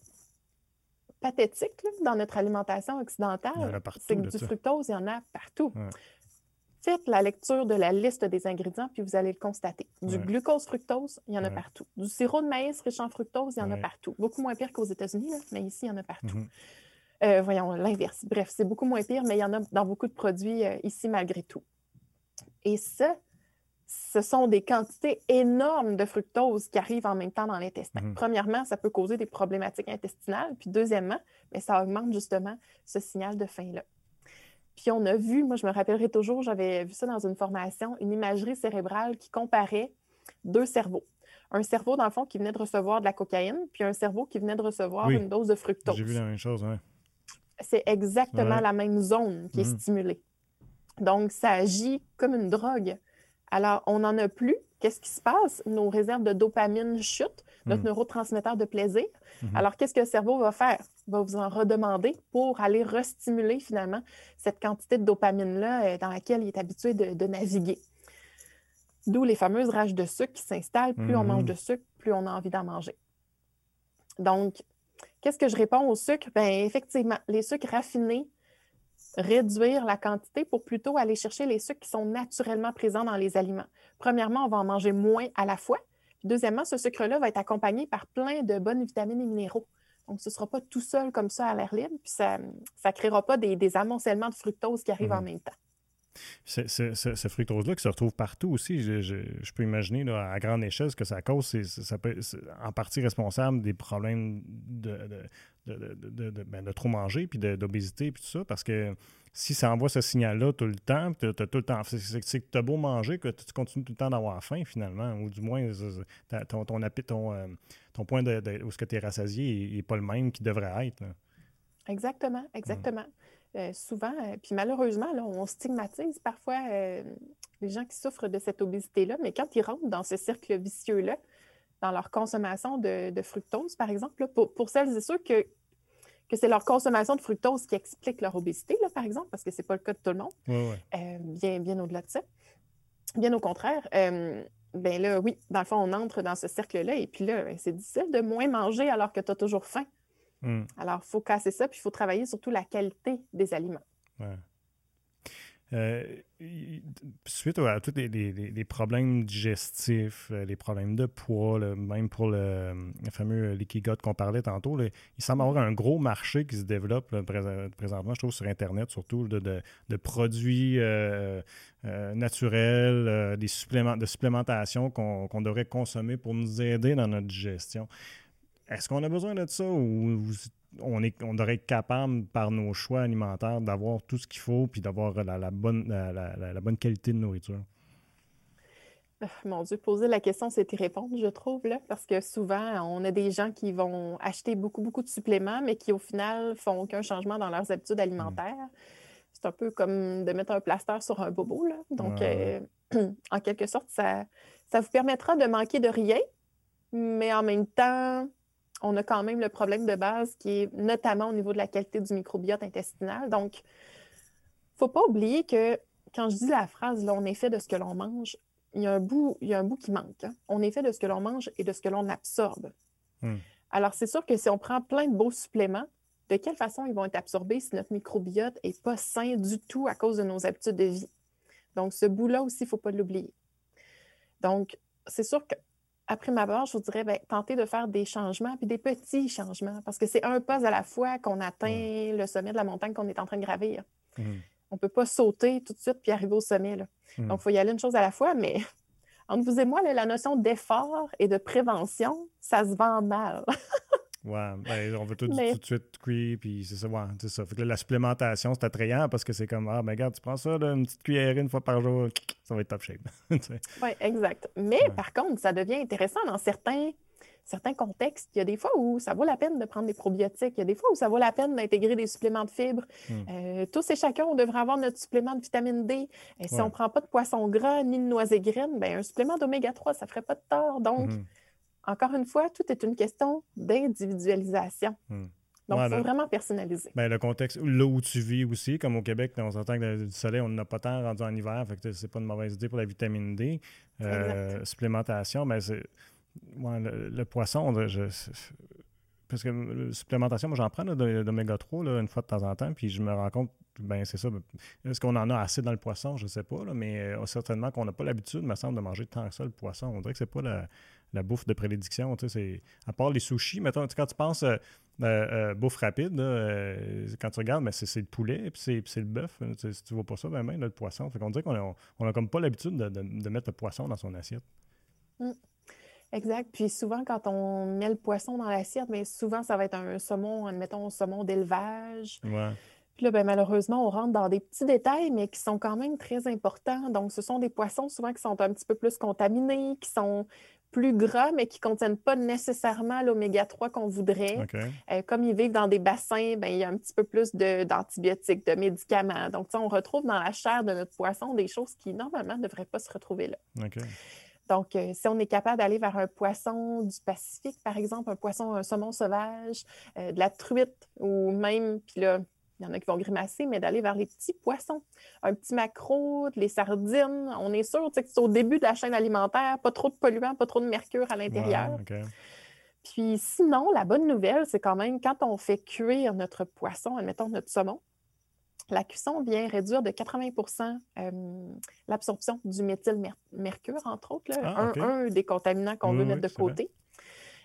pathétique dans notre alimentation occidentale, c'est que du fructose, il y en a partout. Faites la lecture de la liste des ingrédients, puis vous allez le constater. Du glucose-fructose, il y en a partout. Du sirop de maïs riche en fructose, il y en a partout. Beaucoup moins pire qu'aux États-Unis, mais ici, il y en a partout. Mhm. Euh, voyons, l'inverse. Bref, c'est beaucoup moins pire, mais il y en a dans beaucoup de produits euh, ici malgré tout. Et ça, ce sont des quantités énormes de fructose qui arrivent en même temps dans l'intestin. Mhm. Premièrement, ça peut causer des problématiques intestinales. Puis deuxièmement, mais ça augmente justement ce signal de faim-là. Puis on a vu, moi je me rappellerai toujours, j'avais vu ça dans une formation, une imagerie cérébrale qui comparait deux cerveaux. Un cerveau, dans le fond, qui venait de recevoir de la cocaïne, puis un cerveau qui venait de recevoir une dose de fructose. J'ai vu la même chose, oui. C'est exactement la même zone qui est mhm. stimulée. Donc, ça agit comme une drogue. Alors, on n'en a plus. Qu'est-ce qui se passe? Nos réserves de dopamine chutent, notre mhm. neurotransmetteur de plaisir. Mhm. Alors, qu'est-ce que le cerveau va faire? Va vous en redemander pour aller restimuler finalement cette quantité de dopamine-là euh, dans laquelle il est habitué de, naviguer. D'où les fameuses rages de sucre qui s'installent. Plus on mange de sucre, plus on a envie d'en manger. Donc, Qu'est-ce que je réponds au sucre? Bien, effectivement, les sucres raffinés, réduire la quantité pour plutôt aller chercher les sucres qui sont naturellement présents dans les aliments. Premièrement, on va en manger moins à la fois. deuxièmement, ce sucre-là va être accompagné par plein de bonnes vitamines et minéraux. Donc, ce ne sera pas tout seul comme ça à l'air libre, puis ça ne créera pas des, amoncellements de fructose qui arrivent en mmh. même temps. Ce fructose-là qui se retrouve partout aussi, je, peux imaginer à grande échelle ce que ça cause, c'est, ça peut être en partie responsable des problèmes de, de, ben, trop manger, puis d'obésité, puis tout ça, parce que si ça envoie ce signal-là tout le temps, tu as tout le temps, c'est, que tu as beau manger, que tu continues tout le temps d'avoir faim finalement, ou du moins ton, ton, ton, euh, ton point de, où ce que tu es rassasié n'est pas le même qu'il devrait être. Exactement, exactement. Euh, souvent, euh, puis malheureusement, là, on stigmatise parfois les gens qui souffrent de cette obésité-là, mais quand ils rentrent dans ce cercle vicieux-là, dans leur consommation de, fructose, par exemple, pour, celles et ceux que, que c'est leur consommation de fructose qui explique leur obésité, là, par exemple, parce que ce n'est pas le cas de tout le monde, bien, bien au-delà de ça. Bien au contraire, ben là, oui, dans le fond, on entre dans ce cercle-là, et puis là, ben, c'est difficile de moins manger alors que tu as toujours faim. Hmm. Alors, il faut casser ça, puis il faut travailler surtout la qualité des aliments. Euh, suite à tous les, problèmes digestifs, euh, les problèmes de poids, même pour le, fameux leaky qu'on parlait tantôt, il semble avoir un gros marché qui se développe présentement, je trouve, sur Internet, surtout de, produits euh, naturels, des suppléments, de supplémentation qu'on devrait consommer pour nous aider dans notre digestion. Est-ce qu'on a besoin de ça ou on, est, on devrait être capable, par nos choix alimentaires, d'avoir tout ce qu'il faut puis d'avoir la, bonne, la, bonne qualité de nourriture? Ah, mon Dieu, poser la question, c'est y répondre, je trouve, là, parce que souvent, on a des gens qui vont acheter beaucoup, beaucoup de suppléments, mais qui, au final, font aucun changement dans leurs habitudes alimentaires. C'est un peu comme de mettre un plaster sur un bobo, là. Donc, euh, <clears throat> en quelque sorte, ça, ça vous permettra de manquer de rien, mais en même temps, on a quand même le problème de base qui est notamment au niveau de la qualité du microbiote intestinal. Donc, il ne faut pas oublier que quand je dis la phrase là, on est fait de ce que l'on mange, il y a un bout, il y a un bout qui manque. Hein. On est fait de ce que l'on mange et de ce que l'on absorbe. Hmm. Alors, c'est sûr que si on prend plein de beaux suppléments, de quelle façon ils vont être absorbés si notre microbiote n'est pas sain du tout à cause de nos habitudes de vie? Donc, ce bout-là aussi, il ne faut pas l'oublier. Donc, c'est sûr que après ma part, je vous dirais, ben, tenter de faire des changements, puis des petits changements, parce que c'est un pas à la fois qu'on atteint le sommet de la montagne qu'on est en train de gravir. Mmh. On ne peut pas sauter tout de suite puis arriver au sommet. Mmh. Donc, il faut y aller une chose à la fois, mais <laughs> entre vous et moi, la notion d'effort et de prévention, ça se vend mal. <laughs> Ouais, ben, on veut tout, tout de suite cuire, puis c'est ça, ouais, c'est ça. Fait que la supplémentation, c'est attrayant parce que c'est comme, ah, ben regarde, tu prends ça, une petite cuillère une fois par jour, <laughs> ça va être top shape. <laughs> oui, exact. Mais par contre, ça devient intéressant dans certains, certains contextes. Il y a des fois où ça vaut la peine de prendre des probiotiques. Il y a des fois où ça vaut la peine d'intégrer des suppléments de fibres. Hmm. Euh, tous et chacun, on devrait avoir notre supplément de vitamine D. Et si on ne prend pas de poisson gras ni de noisette graines, ben, un supplément d'oméga 3, ça ne ferait pas de tort. Donc, hmm encore une fois, tout est une question d'individualisation. Hmm. Donc, il faut vraiment personnaliser. Ben, le contexte, là où tu vis aussi, comme au Québec, on s'entend que du soleil, on n'a pas tant rendu en hiver, fait que c'est pas une mauvaise idée pour la vitamine D. Euh, supplémentation, mais ben, c'est. le, poisson, je, parce que supplémentation, moi, j'en prends d'oméga 3 là, une fois de temps en temps, puis je me rends compte, ben c'est ça. Est-ce qu'on en a assez dans le poisson? Je ne sais pas, là, mais certainement qu'on n'a pas l'habitude, me semble, de manger tant que ça le poisson. On dirait que c'est pas la, bouffe de prédiction. À part les sushis, mettons, quand tu penses bouffe rapide, quand tu regardes, mais c'est le poulet, puis c'est le bœuf. Si tu vois pas ça, ben, ben le poisson. Fait qu'on dirait qu'on n'a on a comme pas l'habitude de, mettre le poisson dans son assiette. Mmh. Exact. Puis souvent, quand on met le poisson dans l'assiette, mais souvent, ça va être un saumon, admettons, un saumon d'élevage. Puis là, ben, malheureusement, on rentre dans des petits détails, mais qui sont quand même très importants. Donc, ce sont des poissons souvent qui sont un petit peu plus contaminés, qui sont plus gras, mais qui ne contiennent pas nécessairement l'oméga 3 qu'on voudrait. Euh, comme ils vivent dans des bassins, ben, il y a un petit peu plus d'antibiotiques, de, médicaments. Donc, on retrouve dans la chair de notre poisson des choses qui, normalement, ne devraient pas se retrouver là. Donc, euh, si on est capable d'aller vers un poisson du Pacifique, par exemple, un poisson, un saumon sauvage, euh, de la truite, ou même, puis là, il y en a qui vont grimacer, mais d'aller vers les petits poissons, un petit maquereau, les sardines, on est sûr que c'est au début de la chaîne alimentaire, pas trop de polluants, pas trop de mercure à l'intérieur. Puis sinon, la bonne nouvelle, c'est quand même quand on fait cuire notre poisson, admettons notre saumon, la cuisson vient réduire de 80% euh, l'absorption du méthylmercure, entre autres, ah, un, des contaminants qu'on veut mettre de côté.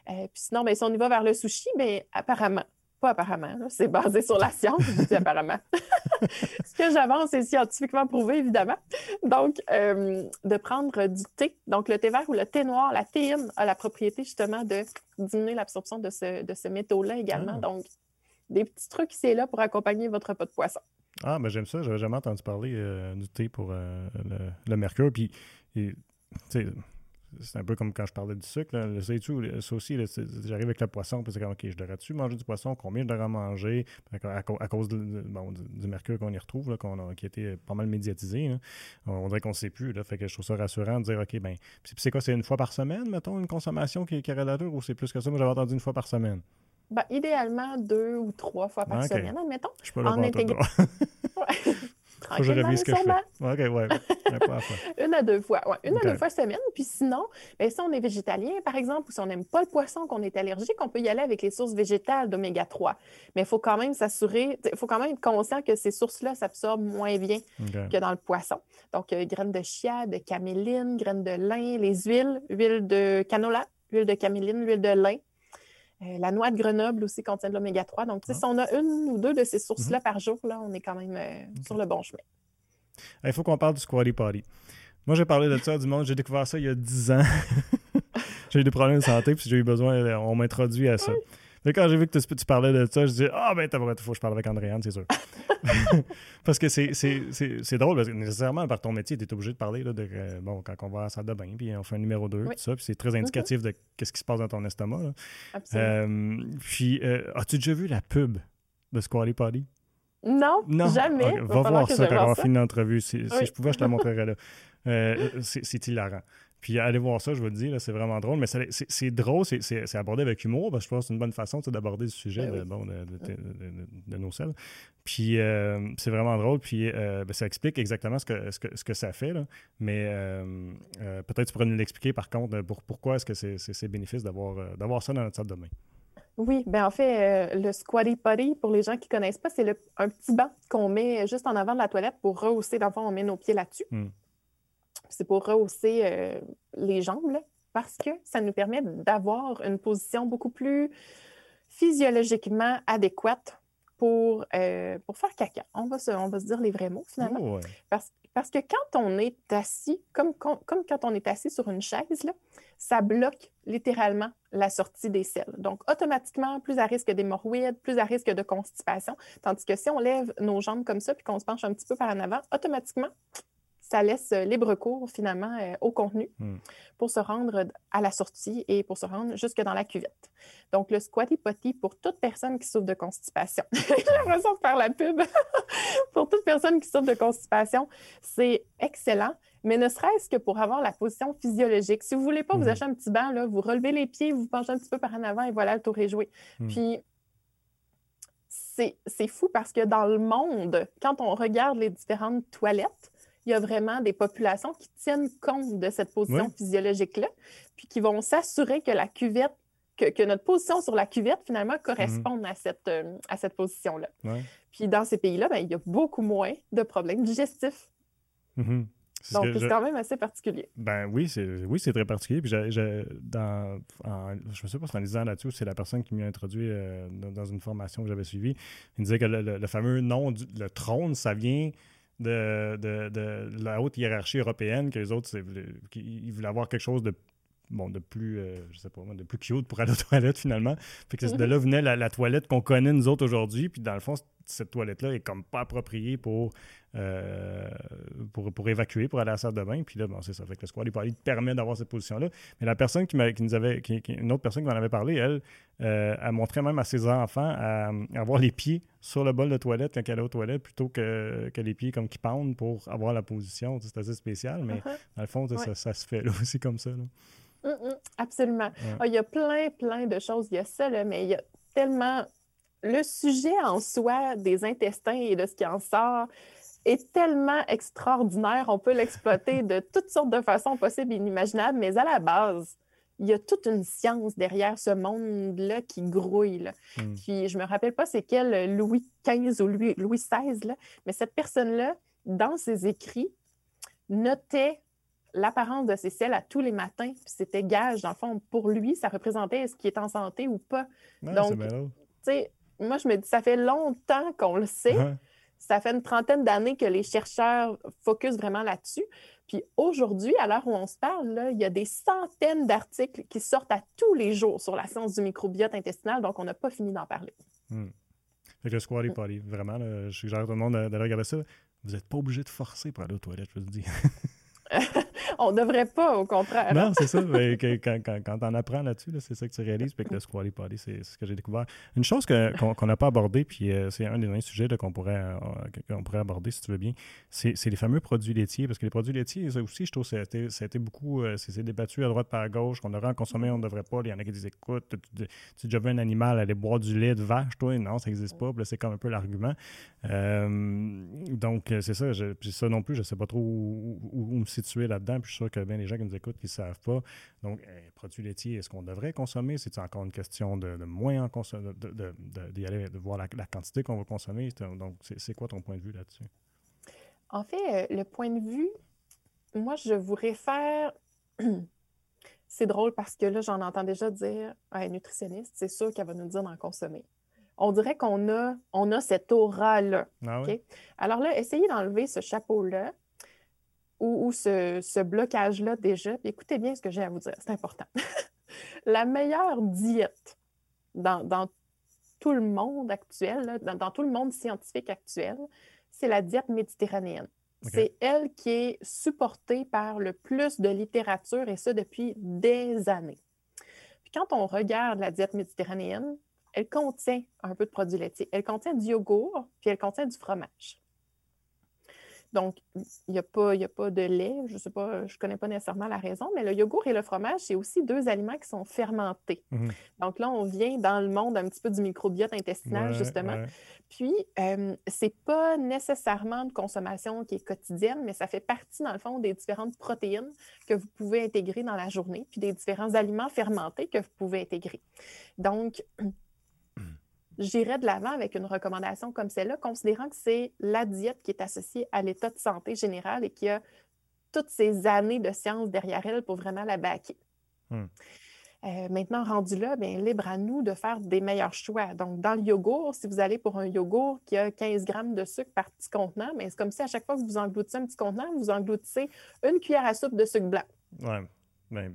Euh, puis sinon, ben, si on y va vers le sushi, bien, apparemment, pas apparemment, c'est basé sur la science, je dis apparemment. <laughs> <laughs> Ce que j'avance est scientifiquement prouvé, évidemment. Donc, euh, de prendre du thé, donc le thé vert ou le thé noir, la théine a la propriété justement de diminuer l'absorption de ce, de ce métaux-là également. Ah. Donc, des petits trucs ici et là pour accompagner votre repas de poisson. Ah, mais ben, j'aime ça. J'avais jamais entendu parler euh, du thé pour euh, le, mercure. Puis, c'est un peu comme quand je parlais du sucre. Là. Ça aussi, j'arrive avec le poisson, puis c'est comme, OK, je devrais-tu manger du poisson? Combien je devrais manger? À, cause du, mercure qu'on y retrouve, là, qui a été pas mal médiatisé. On, dirait qu'on ne sait plus. Là, fait que je trouve ça rassurant de dire, OK, ben, c'est quoi? C'est une fois par semaine, mettons, une consommation qui, qui est ou c'est plus que ça? Moi, j'avais entendu une fois par semaine. Ben, idéalement, deux ou trois fois par semaine, admettons. Je peux en intégrer. <laughs> <laughs> Faut que je révise ce que je fais. OK, ouais. <laughs> une à deux fois. Ouais, une à deux fois semaine. Puis sinon, ben, si on est végétalien, par exemple, ou si on n'aime pas le poisson, qu'on est allergique, on peut y aller avec les sources végétales d'oméga 3. Mais il faut quand même s'assurer, il faut quand même être conscient que ces sources-là s'absorbent moins bien que dans le poisson. Donc, euh, graines de chia, de caméline, graines de lin, les huiles, huile de canola, huile de caméline, huile de lin, euh, la noix de Grenoble aussi contient de l'oméga 3. Donc, si ah. on a une ou deux de ces sources-là mhm. par jour, là, on est quand même euh, sur le bon chemin. Il faut qu'on parle du squatty potty. Moi, j'ai parlé de ça du monde. J'ai découvert ça il y a 10 ans. <laughs> j'ai eu des problèmes de santé, puis j'ai eu besoin, euh, on m'introduit à ça. Mais quand j'ai vu que tu, parlais de ça, je dis Ah, ben, il faut que je parle avec Andréane, c'est sûr. <laughs> parce que c'est drôle, parce que nécessairement, par ton métier, tu es obligé de parler de, euh, bon, quand on va à la salle de bain, puis on fait un numéro 2, tout ça, puis c'est très indicatif de ce qui se passe dans ton estomac. Euh, puis, euh, as-tu déjà vu la pub de Squally Potty? Non, jamais. Va, voir ça quand on va finir l'entrevue. Si, si, je pouvais, je te la montrerais là. <laughs> c'est hilarant. Puis allez voir ça, je vous le dis, c'est vraiment drôle. Mais c'est drôle, c'est abordé avec humour, parce que je pense que c'est une bonne façon d'aborder le sujet ben de, nos selles. Puis euh, c'est vraiment drôle, puis euh, ben, ça explique exactement ce que, ce que, ça fait. Mais euh, peut-être tu pourrais nous l'expliquer par contre, pour, pourquoi est-ce que c'est bénéfice d'avoir ça dans notre salle de bain? Oui, ben en fait, le squatty potty, pour les gens qui ne connaissent pas, c'est un petit banc qu'on met juste en avant de la toilette pour rehausser. Dans le fond, on met nos pieds là-dessus. Hmm c'est pour rehausser euh, les jambes, parce que ça nous permet d'avoir une position beaucoup plus physiologiquement adéquate pour, euh, pour faire caca. On va, se, on va se dire les vrais mots, finalement. Oh, parce, parce, que quand on est assis, comme, comme quand on est assis sur une chaise, là, ça bloque littéralement la sortie des selles. Donc, automatiquement, plus à risque d'hémorroïdes, plus à risque de constipation. Tandis que si on lève nos jambes comme ça puis qu'on se penche un petit peu par en avant, automatiquement, ça laisse euh, libre cours finalement euh, au contenu hmm. pour se rendre à la sortie et pour se rendre jusque dans la cuvette. Donc, le squatty potty pour toute personne qui souffre de constipation. <laughs> J'ai l'impression de faire la pub. <laughs> pour toute personne qui souffre de constipation, c'est excellent, mais ne serait-ce que pour avoir la position physiologique. Si vous ne voulez pas vous hmm. acheter un petit banc, là, vous relevez les pieds, vous, penchez un petit peu par en avant et voilà, le tour est joué. Hmm. Puis, c'est fou parce que dans le monde, quand on regarde les différentes toilettes, il y a vraiment des populations qui tiennent compte de cette position physiologique-là, puis qui vont s'assurer que la cuvette que, notre position sur la cuvette, finalement, corresponde à cette, euh, à cette position-là. Puis dans ces pays-là, ben, il y a beaucoup moins de problèmes digestifs. Mm-hmm. Donc, c'est quand même assez particulier. Ben oui, c'est oui, très particulier. Puis je dans, je me sais pas si en lisant là-dessus, c'est la personne qui m'a introduit euh, dans, une formation que j'avais suivie. Il disait que le, fameux nom, du, le trône, ça vient de, de, la haute hiérarchie européenne, que les autres, ils voulaient avoir quelque chose de bon, de plus, euh, je sais pas de plus cute pour aller aux toilettes finalement. Fait que de là venait la, toilette qu'on connaît nous autres aujourd'hui. Puis dans le fond, cette toilette-là est comme pas appropriée pour, euh, pour, pour, évacuer, pour aller à la salle de bain. Puis là, bon, c'est ça. Fait que le squat permet d'avoir cette position-là. Mais la personne qui, qui nous avait, qui, une autre personne qui m'en avait parlé, elle, euh, a montré même à ses enfants à, avoir les pieds sur le bol de toilette quand elle est aux toilettes plutôt que, que les pieds comme qui pendent pour avoir la position. C'est assez spécial, mais uh-huh. dans le fond, ça, se fait là aussi comme ça. Mm, absolument. Ah, il y a plein, plein de choses. Il y a ça, mais il y a tellement. Le sujet en soi des intestins et de ce qui en sort est tellement extraordinaire. On peut l'exploiter de <laughs> toutes sortes de façons possibles et inimaginables, mais à la base, il y a toute une science derrière ce monde-là qui grouille. Mm. Puis je me rappelle pas c'est quel Louis XV ou Louis, Louis XVI, là, mais cette personne-là, dans ses écrits, notait l'apparence de ses selles à tous les matins. Puis c'était gage, dans le fond, pour lui, ça représentait est-ce qu'il est en santé ou pas. Donc, tu sais, moi, je me dis, ça fait longtemps qu'on le sait. Ça fait une trentaine d'années que les chercheurs focusent vraiment là-dessus. Puis aujourd'hui, à l'heure où on se parle, là, il y a des centaines d'articles qui sortent à tous les jours sur la science du microbiote intestinal, donc on n'a pas fini d'en parler. Hmm. Fait que le vraiment, je suggère à tout le monde d'aller regarder ça. Vous n'êtes pas obligé de forcer pour aller aux toilettes, je vous le dis. <laughs> on ne devrait pas, au contraire. Non, c'est ça. quand, quand, on apprends là-dessus, c'est ça que tu réalises. Puis que le squatty potty, c'est ce que j'ai découvert. Une chose qu'on n'a pas abordée, puis euh, c'est un des derniers sujets qu'on pourrait, euh, pourrait aborder, si tu veux bien, c'est les fameux produits laitiers. Parce que les produits laitiers, ça aussi, je trouve, ça a été, beaucoup. Euh, c'est débattu à droite par à gauche. On devrait en consommer, on ne devrait pas. Il y en a qui disent écoute, tu, as déjà vu un animal aller boire du lait de vache, toi? Non, ça n'existe pas. c'est comme un peu l'argument. donc, c'est ça. puis ça non plus, je ne sais pas trop où, me situer là-dedans. Puis je suis sûr que bien les gens qui nous écoutent qui ne savent pas. Donc, eh, produits laitiers, est-ce qu'on devrait consommer? C'est encore une question de, moins en consommer, de, de, voir la, quantité qu'on va consommer. Donc, c'est quoi ton point de vue là-dessus? En fait, euh, le point de vue, moi, je vous réfère. <clears throat> c'est drôle parce que là, j'en entends déjà dire à un nutritionniste, c'est sûr qu'elle va nous dire d'en consommer on dirait qu'on a, on a cette aura-là. Ah Alors là, essayez d'enlever ce chapeau-là ou, ce, blocage-là déjà. écoutez bien ce que j'ai à vous dire, c'est important. <laughs> la meilleure diète dans, tout le monde actuel, dans, tout le monde scientifique actuel, c'est la diète méditerranéenne. C'est elle qui est supportée par le plus de littérature et ça depuis des années. Puis quand on regarde la diète méditerranéenne, elle contient un peu de produits laitiers. Elle contient du yogourt, puis elle contient du fromage. Donc, il n'y a, pas, a pas de lait, je ne sais pas, je ne connais pas nécessairement la raison, mais le yogourt et le fromage, c'est aussi deux aliments qui sont fermentés. Mhm. Donc là, on vient dans le monde un petit peu du microbiote intestinal, justement. Puis, euh, ce n'est pas nécessairement une consommation qui est quotidienne, mais ça fait partie, dans le fond, des différentes protéines que vous pouvez intégrer dans la journée, puis des différents aliments fermentés que vous pouvez intégrer. Donc, j'irais de l'avant avec une recommandation comme celle-là, considérant que c'est la diète qui est associée à l'état de santé général et qui a toutes ces années de science derrière elle pour vraiment la baquer. Hmm. Euh, maintenant, rendu là, bien, libre à nous de faire des meilleurs choix. Donc, dans le yogourt, si vous allez pour un yogourt qui a 15 grammes de sucre par petit contenant, mais c'est comme si à chaque fois que vous engloutissez un petit contenant, vous engloutissez une cuillère à soupe de sucre blanc. Ouais.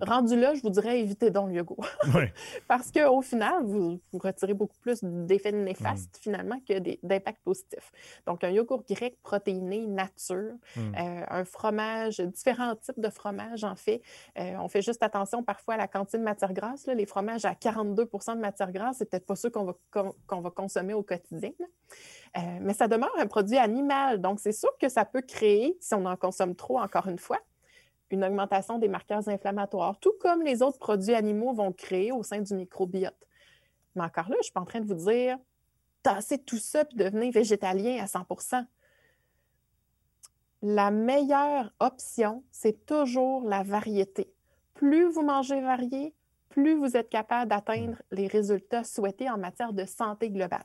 Rendu là, je vous dirais évitez donc le yogourt. <laughs> Parce qu'au final, vous, retirez beaucoup plus d'effets néfastes mm. finalement que d'impact positifs. Donc, un yogourt grec protéiné nature, mm. euh, un fromage, différents types de fromages en fait. Euh, on fait juste attention parfois à la quantité de matière grasse. Les fromages à 42% de matière grasse, c'est peut-être pas ceux qu'on va, qu'on va consommer au quotidien. Euh, mais ça demeure un produit animal. Donc, c'est sûr que ça peut créer, si on en consomme trop, encore une fois, une augmentation des marqueurs inflammatoires, tout comme les autres produits animaux vont créer au sein du microbiote. Mais encore là, je ne suis pas en train de vous dire tassez tout ça et devenez végétalien à 100% La meilleure option, c'est toujours la variété. Plus vous mangez varié, plus vous êtes capable d'atteindre les résultats souhaités en matière de santé globale.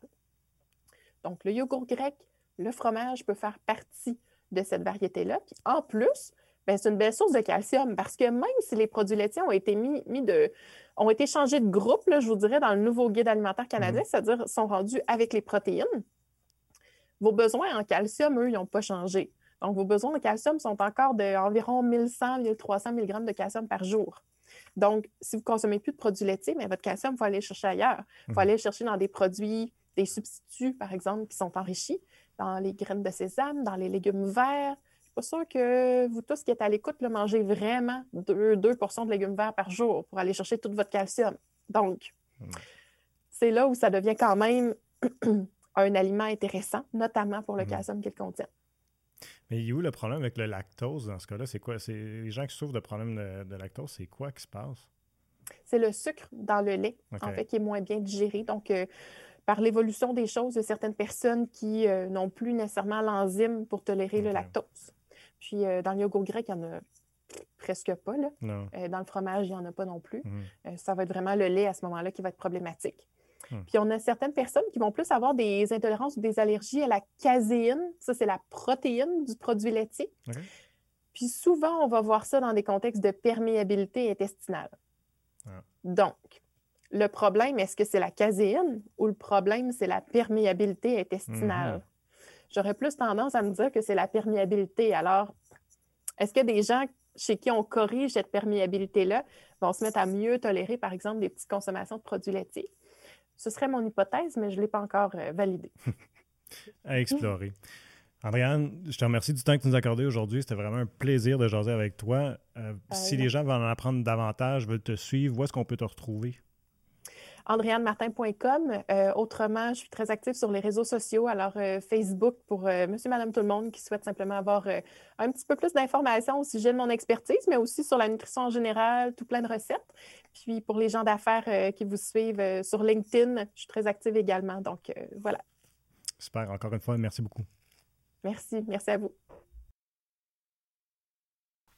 Donc, le yogourt grec, le fromage peut faire partie de cette variété-là. Puis en plus, c'est une belle source de calcium parce que même si les produits laitiers ont été mis, de, ont été changés de groupe, je vous dirais, dans le nouveau guide alimentaire canadien, mhm. c'est-à-dire sont rendus avec les protéines, vos besoins en calcium, eux, ils n'ont pas changé. Donc, vos besoins en calcium sont encore d'environ 1100-1300 mg de calcium par jour. Donc, si vous ne consommez plus de produits laitiers, mais votre calcium, il faut aller le chercher ailleurs. Il faut mhm. aller le chercher dans des produits, des substituts, par exemple, qui sont enrichis, dans les graines de sésame, dans les légumes verts, pas sûr que vous tous qui êtes à l'écoute, mangez vraiment 2%, de légumes verts par jour pour aller chercher tout votre calcium. Donc, hmm. c'est là où ça devient quand même <clears throat> un aliment intéressant, notamment pour le hmm. calcium qu'il contient. Mais il y a où le problème avec le lactose dans ce cas-là? C'est quoi? C'est les gens qui souffrent de problèmes de, lactose, c'est quoi qui se passe? C'est le sucre dans le lait, en fait, qui est moins bien digéré. Donc, euh, par l'évolution des choses, il y a certaines personnes qui euh, n'ont plus nécessairement l'enzyme pour tolérer le lactose. Puis euh, dans le yogourt grec, il n'y en a presque pas. Là. Euh, dans le fromage, il n'y en a pas non plus. Mhm. Euh, ça va être vraiment le lait à ce moment-là qui va être problématique. Mhm. Puis on a certaines personnes qui vont plus avoir des intolérances ou des allergies à la caséine. Ça, c'est la protéine du produit laitier. Puis souvent, on va voir ça dans des contextes de perméabilité intestinale. Ah. Donc, le problème, est-ce que c'est la caséine ou le problème, c'est la perméabilité intestinale? Mhm j'aurais plus tendance à me dire que c'est la perméabilité. Alors, est-ce que des gens chez qui on corrige cette perméabilité-là vont se mettre à mieux tolérer, par exemple, des petites consommations de produits laitiers? Ce serait mon hypothèse, mais je ne l'ai pas encore euh, validée. <laughs> à explorer. Andréane, je te remercie du temps que tu nous as accordé aujourd'hui. C'était vraiment un plaisir de jaser avec toi. Euh, si les gens veulent en apprendre davantage, veulent te suivre, où est-ce qu'on peut te retrouver? andréannemartin.com. Euh, autrement, je suis très active sur les réseaux sociaux, alors euh, Facebook pour euh, monsieur, madame, tout le monde qui souhaite simplement avoir un petit peu plus d'informations au sujet de mon expertise, mais aussi sur la nutrition en général, tout plein de recettes. Puis pour les gens d'affaires qui vous suivent sur LinkedIn, je suis très active également. Donc voilà. Super. Encore une fois, merci beaucoup. Merci. Merci à vous.